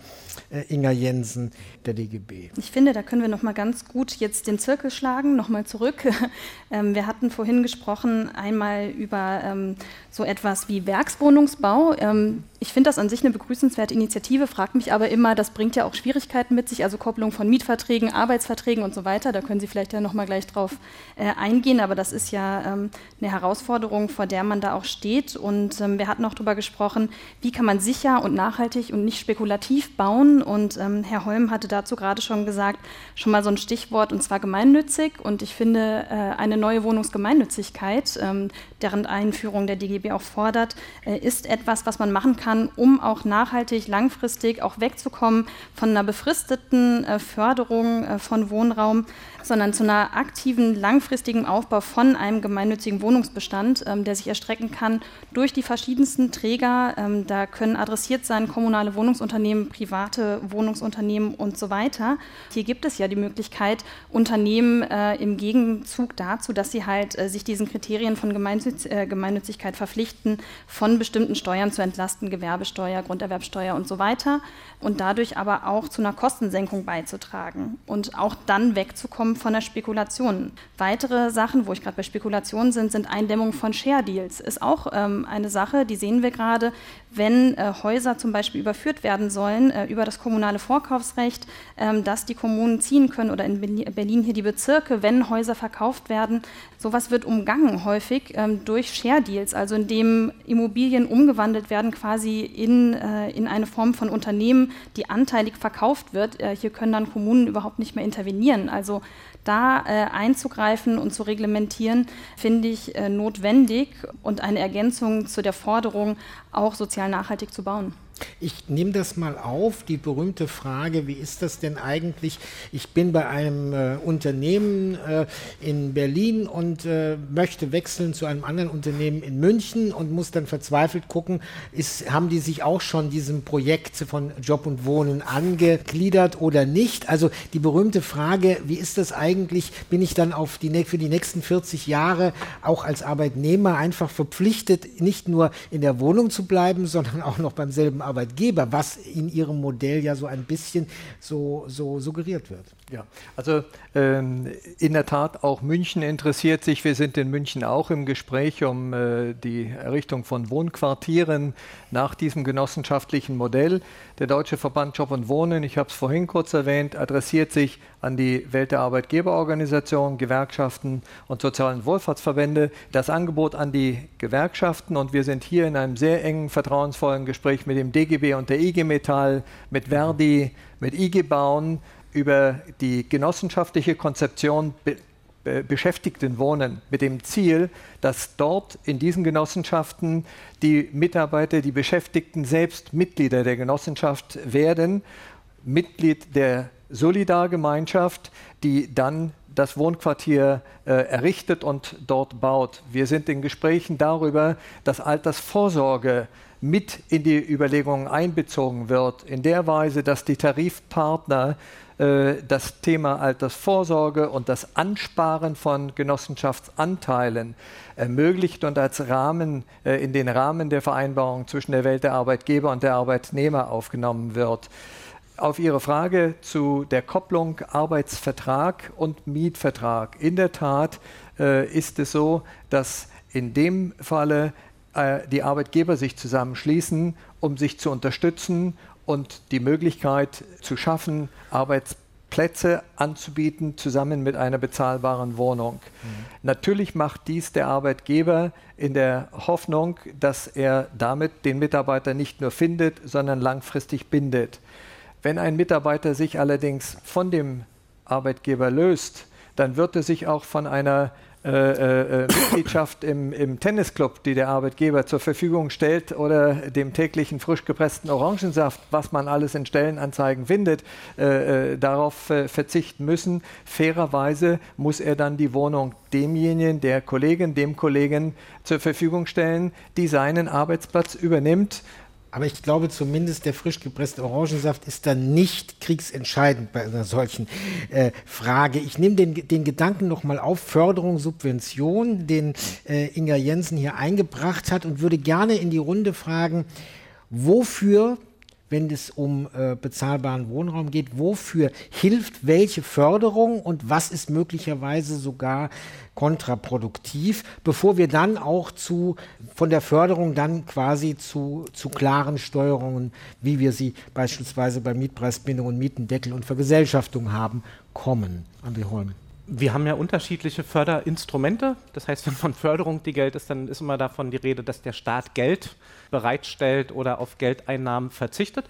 äh, Inga Jensen der DGB? Ich finde, da können wir noch mal ganz gut jetzt den Zirkel schlagen, noch mal zurück. ähm, wir hatten vorhin gesprochen einmal über ähm, so etwas wie Werkswohnungsbau. Ähm, ich finde das an sich eine begrüßenswerte Initiative, frage mich aber immer, das bringt ja auch Schwierigkeiten mit sich, also Kopplung von Mietverträgen, Arbeitsverträgen und so weiter. Da können Sie vielleicht ja noch mal gleich drauf äh, eingehen, aber das ist ja ähm, eine Herausforderung, vor der man da auch steht. Und ähm, wir hatten auch darüber gesprochen, wie kann man sicher und nachhaltig und nicht spekulativ bauen. Und ähm, Herr Holm hatte dazu gerade schon gesagt, schon mal so ein Stichwort, und zwar gemeinnützig. Und ich finde, äh, eine neue Wohnungsgemeinnützigkeit, ähm, deren Einführung der DGB auch fordert, äh, ist etwas, was man machen kann, um auch nachhaltig, langfristig auch wegzukommen von einer befristeten äh, Förderung äh, von Wohnraum sondern zu einer aktiven, langfristigen Aufbau von einem gemeinnützigen Wohnungsbestand, ähm, der sich erstrecken kann durch die verschiedensten Träger. Ähm, da können adressiert sein kommunale Wohnungsunternehmen, private Wohnungsunternehmen und so weiter. Hier gibt es ja die Möglichkeit, Unternehmen äh, im Gegenzug dazu, dass sie halt äh, sich diesen Kriterien von Gemeinnütz äh, Gemeinnützigkeit verpflichten, von bestimmten Steuern zu entlasten, Gewerbesteuer, Grunderwerbsteuer und so weiter und dadurch aber auch zu einer Kostensenkung beizutragen und auch dann weg wegzukommen von der Spekulation. Weitere Sachen, wo ich gerade bei Spekulationen sind, sind Eindämmung von Share Deals. Ist auch ähm, eine Sache, die sehen wir gerade, wenn äh, Häuser zum Beispiel überführt werden sollen äh, über das kommunale Vorkaufsrecht, ähm, dass die Kommunen ziehen können oder in Berlin hier die Bezirke, wenn Häuser verkauft werden. Sowas wird umgangen häufig ähm, durch Share Deals, also indem Immobilien umgewandelt werden quasi in, äh, in eine Form von Unternehmen, die anteilig verkauft wird. Äh, hier können dann Kommunen überhaupt nicht mehr intervenieren. Also da äh, einzugreifen und zu reglementieren, finde ich äh, notwendig und eine Ergänzung zu der Forderung, auch sozial nachhaltig zu bauen. Ich nehme das mal auf, die berühmte Frage, wie ist das denn eigentlich? Ich bin bei einem äh, Unternehmen äh, in Berlin und äh, möchte wechseln zu einem anderen Unternehmen in München und muss dann verzweifelt gucken, ist, haben die sich auch schon diesem Projekt von Job und Wohnen angegliedert oder nicht? Also die berühmte Frage, wie ist das eigentlich? Bin ich dann auf die, für die nächsten 40 Jahre auch als Arbeitnehmer einfach verpflichtet, nicht nur in der Wohnung zu bleiben, sondern auch noch beim selben Arbeitgeber, was in Ihrem Modell ja so ein bisschen so, so suggeriert wird. Ja, also ähm, in der Tat auch München interessiert sich. Wir sind in München auch im Gespräch um äh, die Errichtung von Wohnquartieren nach diesem genossenschaftlichen Modell. Der Deutsche Verband Job und Wohnen, ich habe es vorhin kurz erwähnt, adressiert sich an die Welt der Arbeitgeberorganisationen, Gewerkschaften und sozialen Wohlfahrtsverbände. Das Angebot an die Gewerkschaften und wir sind hier in einem sehr engen, vertrauensvollen Gespräch mit dem DGB und der IG Metall, mit Verdi, mit IG Bauen über die genossenschaftliche Konzeption be Beschäftigtenwohnen mit dem Ziel, dass dort in diesen Genossenschaften die Mitarbeiter, die Beschäftigten selbst Mitglieder der Genossenschaft werden, Mitglied der Solidargemeinschaft, die dann das Wohnquartier äh, errichtet und dort baut. Wir sind in Gesprächen darüber, dass Altersvorsorge mit in die Überlegungen einbezogen wird, in der Weise, dass die Tarifpartner das Thema Altersvorsorge und das Ansparen von Genossenschaftsanteilen ermöglicht und als Rahmen äh, in den Rahmen der Vereinbarung zwischen der Welt der Arbeitgeber und der Arbeitnehmer aufgenommen wird. Auf Ihre Frage zu der Kopplung Arbeitsvertrag und Mietvertrag. In der Tat äh, ist es so, dass in dem Falle die Arbeitgeber sich zusammenschließen, um sich zu unterstützen und die Möglichkeit zu schaffen, Arbeitsplätze anzubieten, zusammen mit einer bezahlbaren Wohnung. Mhm. Natürlich macht dies der Arbeitgeber in der Hoffnung, dass er damit den Mitarbeiter nicht nur findet, sondern langfristig bindet. Wenn ein Mitarbeiter sich allerdings von dem Arbeitgeber löst, dann wird er sich auch von einer äh, äh, äh, Mitgliedschaft im, im, Tennisclub, die der Arbeitgeber zur Verfügung stellt, oder dem täglichen frisch gepressten Orangensaft, was man alles in Stellenanzeigen findet, äh, äh darauf äh, verzichten müssen. Fairerweise muss er dann die Wohnung demjenigen, der Kollegin, dem Kollegen zur Verfügung stellen, die seinen Arbeitsplatz übernimmt aber ich glaube zumindest, der frisch gepresste Orangensaft ist dann nicht kriegsentscheidend bei einer solchen äh, Frage. Ich nehme den, den Gedanken nochmal auf, Förderung, Subvention, den äh, Inga Jensen hier eingebracht hat und würde gerne in die Runde fragen, wofür wenn es um äh, bezahlbaren Wohnraum geht, wofür hilft welche Förderung und was ist möglicherweise sogar kontraproduktiv, bevor wir dann auch zu, von der Förderung dann quasi zu, zu klaren Steuerungen, wie wir sie beispielsweise bei Mietpreisbindung und Mietendeckel und Vergesellschaftung haben, kommen. André Holm wir haben ja unterschiedliche Förderinstrumente. Das heißt, wenn von Förderung die Geld ist, dann ist immer davon die Rede, dass der Staat Geld bereitstellt oder auf Geldeinnahmen verzichtet.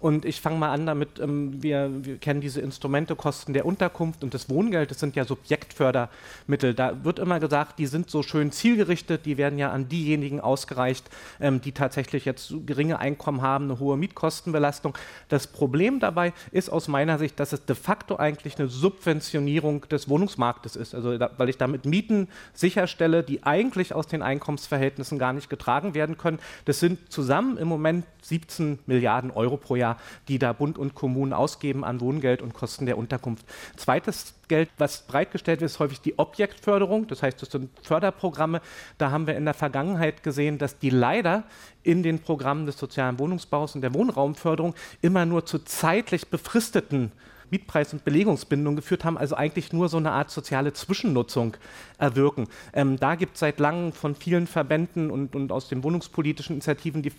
Und ich fange mal an damit, ähm, wir, wir, kennen diese Instrumente, Kosten der Unterkunft und des Wohngeldes sind ja Subjektfördermittel. Da wird immer gesagt, die sind so schön zielgerichtet, die werden ja an diejenigen ausgereicht, ähm, die tatsächlich jetzt geringe Einkommen haben, eine hohe Mietkostenbelastung. Das Problem dabei ist aus meiner Sicht, dass es de facto eigentlich eine Subventionierung des Wohnungsmarktes ist. Also da, weil ich damit Mieten sicherstelle, die eigentlich aus den Einkommensverhältnissen gar nicht getragen werden können. Das sind zusammen im Moment 17 Milliarden Euro pro Jahr, die da Bund und Kommunen ausgeben an Wohngeld und Kosten der Unterkunft. Zweites Geld, was bereitgestellt wird, ist häufig die Objektförderung. Das heißt, das sind Förderprogramme. Da haben wir in der Vergangenheit gesehen, dass die leider in den Programmen des sozialen Wohnungsbaus und der Wohnraumförderung immer nur zu zeitlich befristeten Mietpreis- und Belegungsbindung geführt haben, also eigentlich nur so eine Art soziale Zwischennutzung erwirken. Ähm, da gibt es seit langem von vielen Verbänden und, und aus den wohnungspolitischen Initiativen die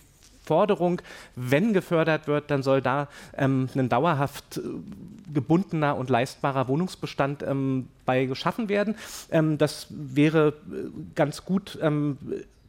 Forderung, wenn gefördert wird, dann soll da ähm, ein dauerhaft äh, gebundener und leistbarer Wohnungsbestand ähm, bei geschaffen werden. Ähm, das wäre äh, ganz gut ähm,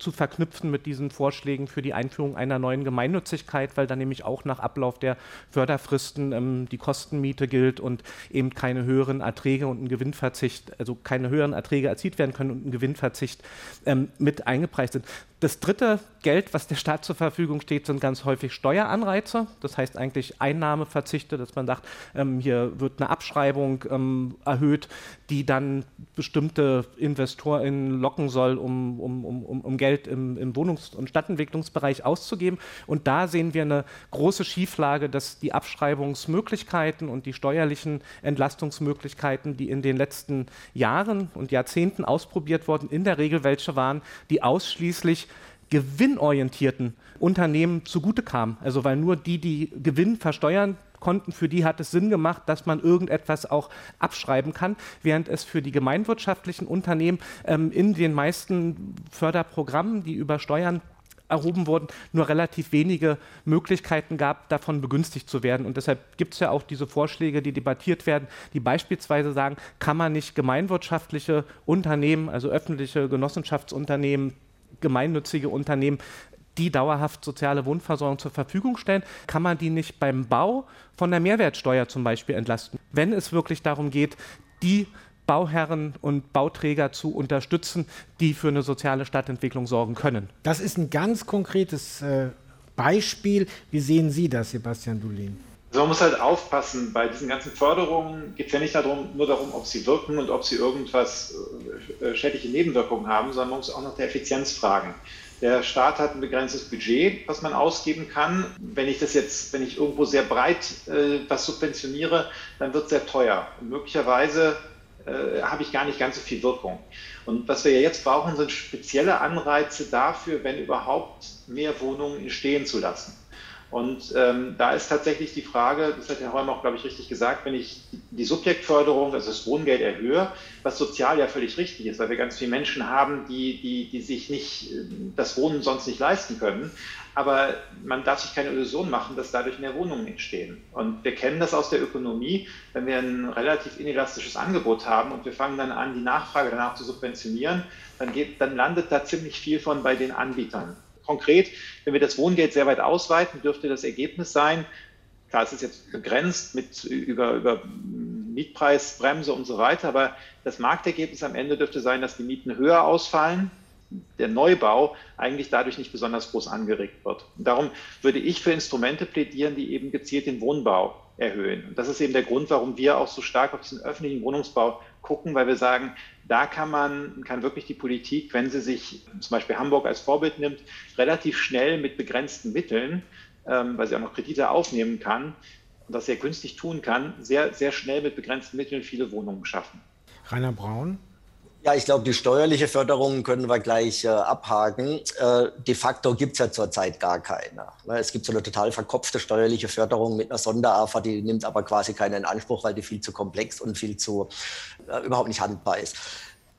zu verknüpfen mit diesen Vorschlägen für die Einführung einer neuen Gemeinnützigkeit, weil dann nämlich auch nach Ablauf der Förderfristen ähm, die Kostenmiete gilt und eben keine höheren Erträge und ein Gewinnverzicht, also keine höheren Erträge erzielt werden können und ein Gewinnverzicht ähm, mit eingepreist sind. Das dritte Geld, was der Staat zur Verfügung steht, sind ganz häufig Steueranreize. Das heißt eigentlich Einnahmeverzichte, dass man sagt, ähm, hier wird eine Abschreibung ähm, erhöht, die dann bestimmte InvestorInnen locken soll, um, um, um, um Geld im, im Wohnungs- und Stadtentwicklungsbereich auszugeben. Und da sehen wir eine große Schieflage, dass die Abschreibungsmöglichkeiten und die steuerlichen Entlastungsmöglichkeiten, die in den letzten Jahren und Jahrzehnten ausprobiert wurden, in der Regel welche waren, die ausschließlich gewinnorientierten Unternehmen zugute kamen. Also weil nur die, die Gewinn versteuern konnten, für die hat es Sinn gemacht, dass man irgendetwas auch abschreiben kann, während es für die gemeinwirtschaftlichen Unternehmen ähm, in den meisten Förderprogrammen, die über Steuern erhoben wurden, nur relativ wenige Möglichkeiten gab, davon begünstigt zu werden. Und deshalb gibt es ja auch diese Vorschläge, die debattiert werden, die beispielsweise sagen, kann man nicht gemeinwirtschaftliche Unternehmen, also öffentliche Genossenschaftsunternehmen, gemeinnützige Unternehmen die dauerhaft soziale Wohnversorgung zur Verfügung stellen, kann man die nicht beim Bau von der Mehrwertsteuer zum Beispiel entlasten. Wenn es wirklich darum geht, die Bauherren und Bauträger zu unterstützen, die für eine soziale Stadtentwicklung sorgen können. Das ist ein ganz konkretes äh, Beispiel. Wie sehen Sie das, Sebastian Dulin? Also man muss halt aufpassen, bei diesen ganzen Förderungen geht es ja nicht darum, nur darum, ob sie wirken und ob sie irgendwas äh, schädliche Nebenwirkungen haben, sondern man muss auch nach der Effizienz fragen. Der Staat hat ein begrenztes Budget, was man ausgeben kann. Wenn ich das jetzt, wenn ich irgendwo sehr breit äh, was subventioniere, dann wird es sehr teuer. Und möglicherweise äh, habe ich gar nicht ganz so viel Wirkung. Und was wir ja jetzt brauchen, sind spezielle Anreize dafür, wenn überhaupt mehr Wohnungen entstehen zu lassen. Und ähm, da ist tatsächlich die Frage, das hat Herr Holm auch, glaube ich, richtig gesagt, wenn ich die Subjektförderung, also das Wohngeld erhöhe, was sozial ja völlig richtig ist, weil wir ganz viele Menschen haben, die, die, die sich nicht äh, das Wohnen sonst nicht leisten können. Aber man darf sich keine Illusion machen, dass dadurch mehr Wohnungen entstehen. Und wir kennen das aus der Ökonomie, wenn wir ein relativ inelastisches Angebot haben und wir fangen dann an, die Nachfrage danach zu subventionieren, dann, geht, dann landet da ziemlich viel von bei den Anbietern konkret, wenn wir das Wohngeld sehr weit ausweiten, dürfte das Ergebnis sein, klar, es ist jetzt begrenzt mit über, über Mietpreisbremse und so weiter, aber das Marktergebnis am Ende dürfte sein, dass die Mieten höher ausfallen, der Neubau eigentlich dadurch nicht besonders groß angeregt wird. Und darum würde ich für Instrumente plädieren, die eben gezielt den Wohnbau erhöhen. Und das ist eben der Grund, warum wir auch so stark auf diesen öffentlichen Wohnungsbau gucken, weil wir sagen, da kann man, kann wirklich die Politik, wenn sie sich zum Beispiel Hamburg als Vorbild nimmt, relativ schnell mit begrenzten Mitteln, ähm, weil sie auch noch Kredite aufnehmen kann und das sehr günstig tun kann, sehr, sehr schnell mit begrenzten Mitteln viele Wohnungen schaffen. Rainer Braun. Ja, ich glaube, die steuerliche Förderung können wir gleich äh, abhaken. Äh, de facto gibt es ja zurzeit gar keine. Ne? Es gibt so eine total verkopfte steuerliche Förderung mit einer Sonderafa, die nimmt aber quasi keinen in Anspruch, weil die viel zu komplex und viel zu äh, überhaupt nicht handbar ist.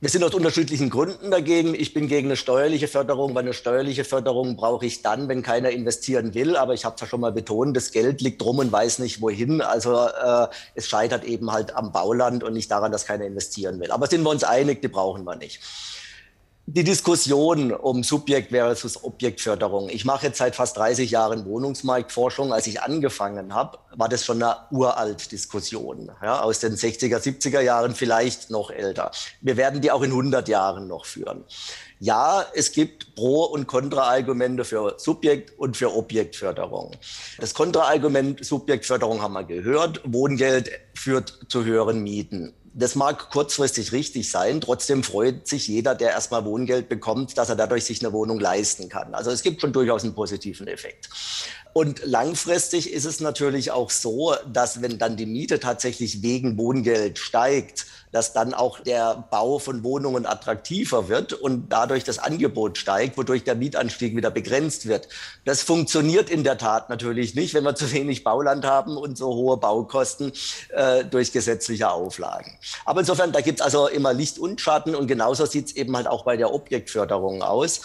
Wir sind aus unterschiedlichen Gründen dagegen. Ich bin gegen eine steuerliche Förderung, weil eine steuerliche Förderung brauche ich dann, wenn keiner investieren will. Aber ich habe es ja schon mal betont, das Geld liegt rum und weiß nicht wohin. Also äh, es scheitert eben halt am Bauland und nicht daran, dass keiner investieren will. Aber sind wir uns einig, die brauchen wir nicht die Diskussion um Subjekt versus Objektförderung. Ich mache jetzt seit fast 30 Jahren Wohnungsmarktforschung. Als ich angefangen habe, war das schon eine uralt Diskussion, ja, aus den 60er, 70er Jahren, vielleicht noch älter. Wir werden die auch in 100 Jahren noch führen. Ja, es gibt Pro- und Kontraargumente für Subjekt- und für Objektförderung. Das Kontraargument Subjektförderung haben wir gehört. Wohngeld führt zu höheren Mieten das mag kurzfristig richtig sein. Trotzdem freut sich jeder, der erstmal Wohngeld bekommt, dass er dadurch sich eine Wohnung leisten kann. Also es gibt schon durchaus einen positiven Effekt. Und langfristig ist es natürlich auch so, dass wenn dann die Miete tatsächlich wegen Wohngeld steigt, dass dann auch der Bau von Wohnungen attraktiver wird und dadurch das Angebot steigt, wodurch der Mietanstieg wieder begrenzt wird. Das funktioniert in der Tat natürlich nicht, wenn wir zu wenig Bauland haben und so hohe Baukosten äh, durch gesetzliche Auflagen. Aber insofern, da gibt es also immer Licht und Schatten und genauso sieht es eben halt auch bei der Objektförderung aus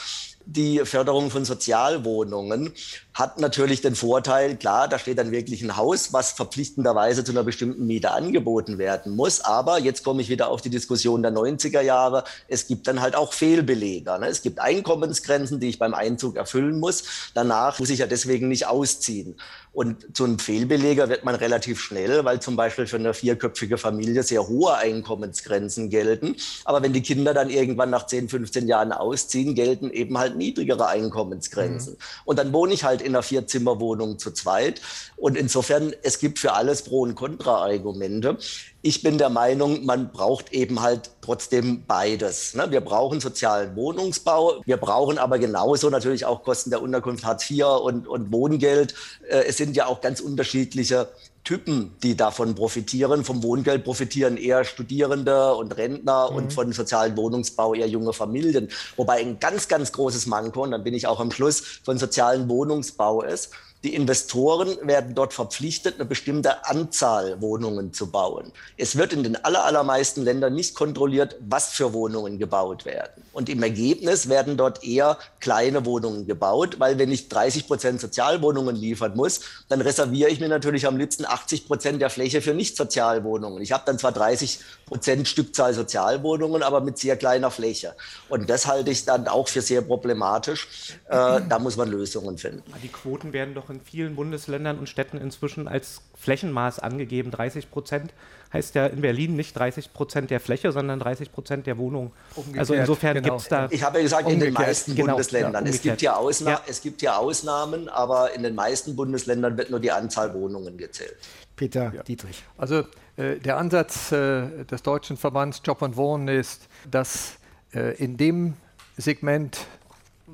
die Förderung von Sozialwohnungen hat natürlich den Vorteil, klar, da steht dann wirklich ein Haus, was verpflichtenderweise zu einer bestimmten Miete angeboten werden muss. Aber jetzt komme ich wieder auf die Diskussion der 90er Jahre. Es gibt dann halt auch Fehlbeleger. Ne? Es gibt Einkommensgrenzen, die ich beim Einzug erfüllen muss. Danach muss ich ja deswegen nicht ausziehen. Und zu einem Fehlbeleger wird man relativ schnell, weil zum Beispiel für eine vierköpfige Familie sehr hohe Einkommensgrenzen gelten. Aber wenn die Kinder dann irgendwann nach 10, 15 Jahren ausziehen, gelten eben halt niedrigere Einkommensgrenzen. Mhm. Und dann wohne ich halt in einer Vierzimmerwohnung zu zweit. Und insofern, es gibt für alles Pro- und Kontra-Argumente. Ich bin der Meinung, man braucht eben halt trotzdem beides. Ne? Wir brauchen sozialen Wohnungsbau, wir brauchen aber genauso natürlich auch Kosten der Unterkunft Hartz IV und, und Wohngeld. Äh, es sind ja auch ganz unterschiedliche Typen, die davon profitieren. Vom Wohngeld profitieren eher Studierende und Rentner mhm. und von sozialen Wohnungsbau eher junge Familien. Wobei ein ganz, ganz großes Manko, und dann bin ich auch am Schluss, von sozialen Wohnungsbau ist, die Investoren werden dort verpflichtet, eine bestimmte Anzahl Wohnungen zu bauen. Es wird in den allermeisten Ländern nicht kontrolliert, was für Wohnungen gebaut werden. Und im Ergebnis werden dort eher kleine Wohnungen gebaut, weil wenn ich 30 Prozent Sozialwohnungen liefern muss, dann reserviere ich mir natürlich am liebsten 80 Prozent der Fläche für Nicht-Sozialwohnungen. Ich habe dann zwar 30 Prozent Stückzahl Sozialwohnungen, aber mit sehr kleiner Fläche. Und das halte ich dann auch für sehr problematisch. Äh, da muss man Lösungen finden. Die Quoten werden doch in vielen Bundesländern und Städten inzwischen als Flächenmaß angegeben. 30 Prozent heißt ja in Berlin nicht 30 Prozent der Fläche, sondern 30 Prozent der Wohnung. Umgekehrt, also insofern genau. gibt es da. Ich habe ja gesagt, in den meisten genau, Bundesländern. Ja, es, gibt ja Ausna ja. es gibt ja Ausnahmen, aber in den meisten Bundesländern wird nur die Anzahl Wohnungen gezählt. Peter ja. Dietrich. Also äh, der Ansatz äh, des Deutschen Verbands Job und Wohnen ist, dass äh, in dem Segment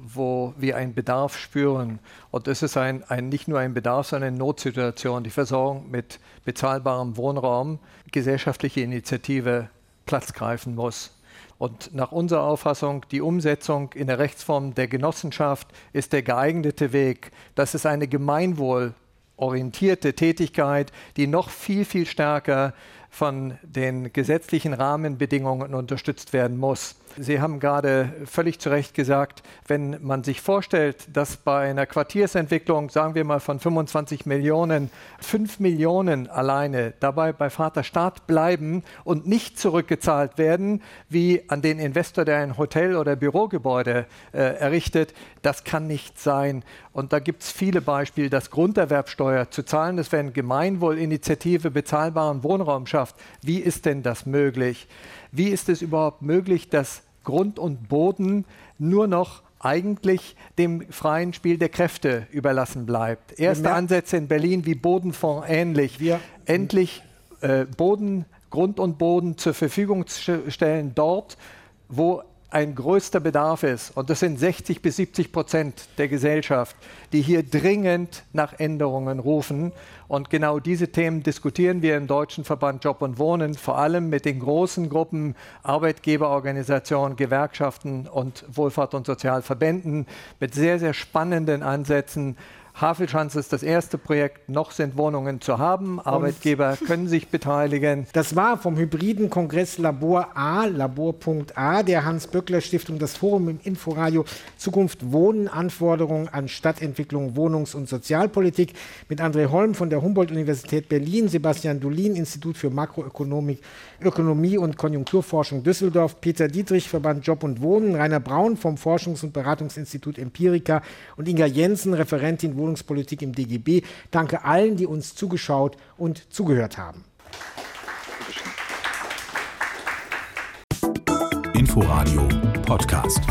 wo wir einen Bedarf spüren. Und das ist ein, ein, nicht nur ein Bedarf, sondern eine Notsituation. Die Versorgung mit bezahlbarem Wohnraum, gesellschaftliche Initiative Platz greifen muss. Und nach unserer Auffassung, die Umsetzung in der Rechtsform der Genossenschaft ist der geeignete Weg. Das ist eine gemeinwohlorientierte Tätigkeit, die noch viel, viel stärker von den gesetzlichen Rahmenbedingungen unterstützt werden muss. Sie haben gerade völlig zu Recht gesagt, wenn man sich vorstellt, dass bei einer Quartiersentwicklung, sagen wir mal von 25 Millionen, 5 Millionen alleine dabei bei Vaterstaat bleiben und nicht zurückgezahlt werden, wie an den Investor, der ein Hotel oder Bürogebäude äh, errichtet, das kann nicht sein. Und da gibt es viele Beispiele, dass Grunderwerbsteuer zu zahlen ist, wenn Gemeinwohlinitiative bezahlbaren Wohnraum schafft. Wie ist denn das möglich? Wie ist es überhaupt möglich, dass Grund und Boden nur noch eigentlich dem freien Spiel der Kräfte überlassen bleibt. Erste Ansätze in Berlin wie Bodenfonds ähnlich. Wir Endlich äh, Boden, Grund und Boden zur Verfügung stellen dort, wo ein größter Bedarf ist, und das sind 60 bis 70 Prozent der Gesellschaft, die hier dringend nach Änderungen rufen. Und genau diese Themen diskutieren wir im Deutschen Verband Job und Wohnen, vor allem mit den großen Gruppen Arbeitgeberorganisationen, Gewerkschaften und Wohlfahrt- und Sozialverbänden mit sehr, sehr spannenden Ansätzen, Havelschanze ist das erste Projekt. Noch sind Wohnungen zu haben. Arbeitgeber können sich beteiligen. Das war vom hybriden Kongress Labor A, Labor.A, der Hans-Böckler-Stiftung, das Forum im Inforadio Zukunft Wohnen, Anforderungen an Stadtentwicklung, Wohnungs- und Sozialpolitik mit André Holm von der Humboldt-Universität Berlin, Sebastian Dulin, Institut für Makroökonomik, Ökonomie und Konjunkturforschung Düsseldorf, Peter Dietrich, Verband Job und Wohnen, Rainer Braun vom Forschungs- und Beratungsinstitut Empirica und Inga Jensen, Referentin Wohnen Wohnungspolitik im DGB. Danke allen, die uns zugeschaut und zugehört haben. Inforadio Podcast.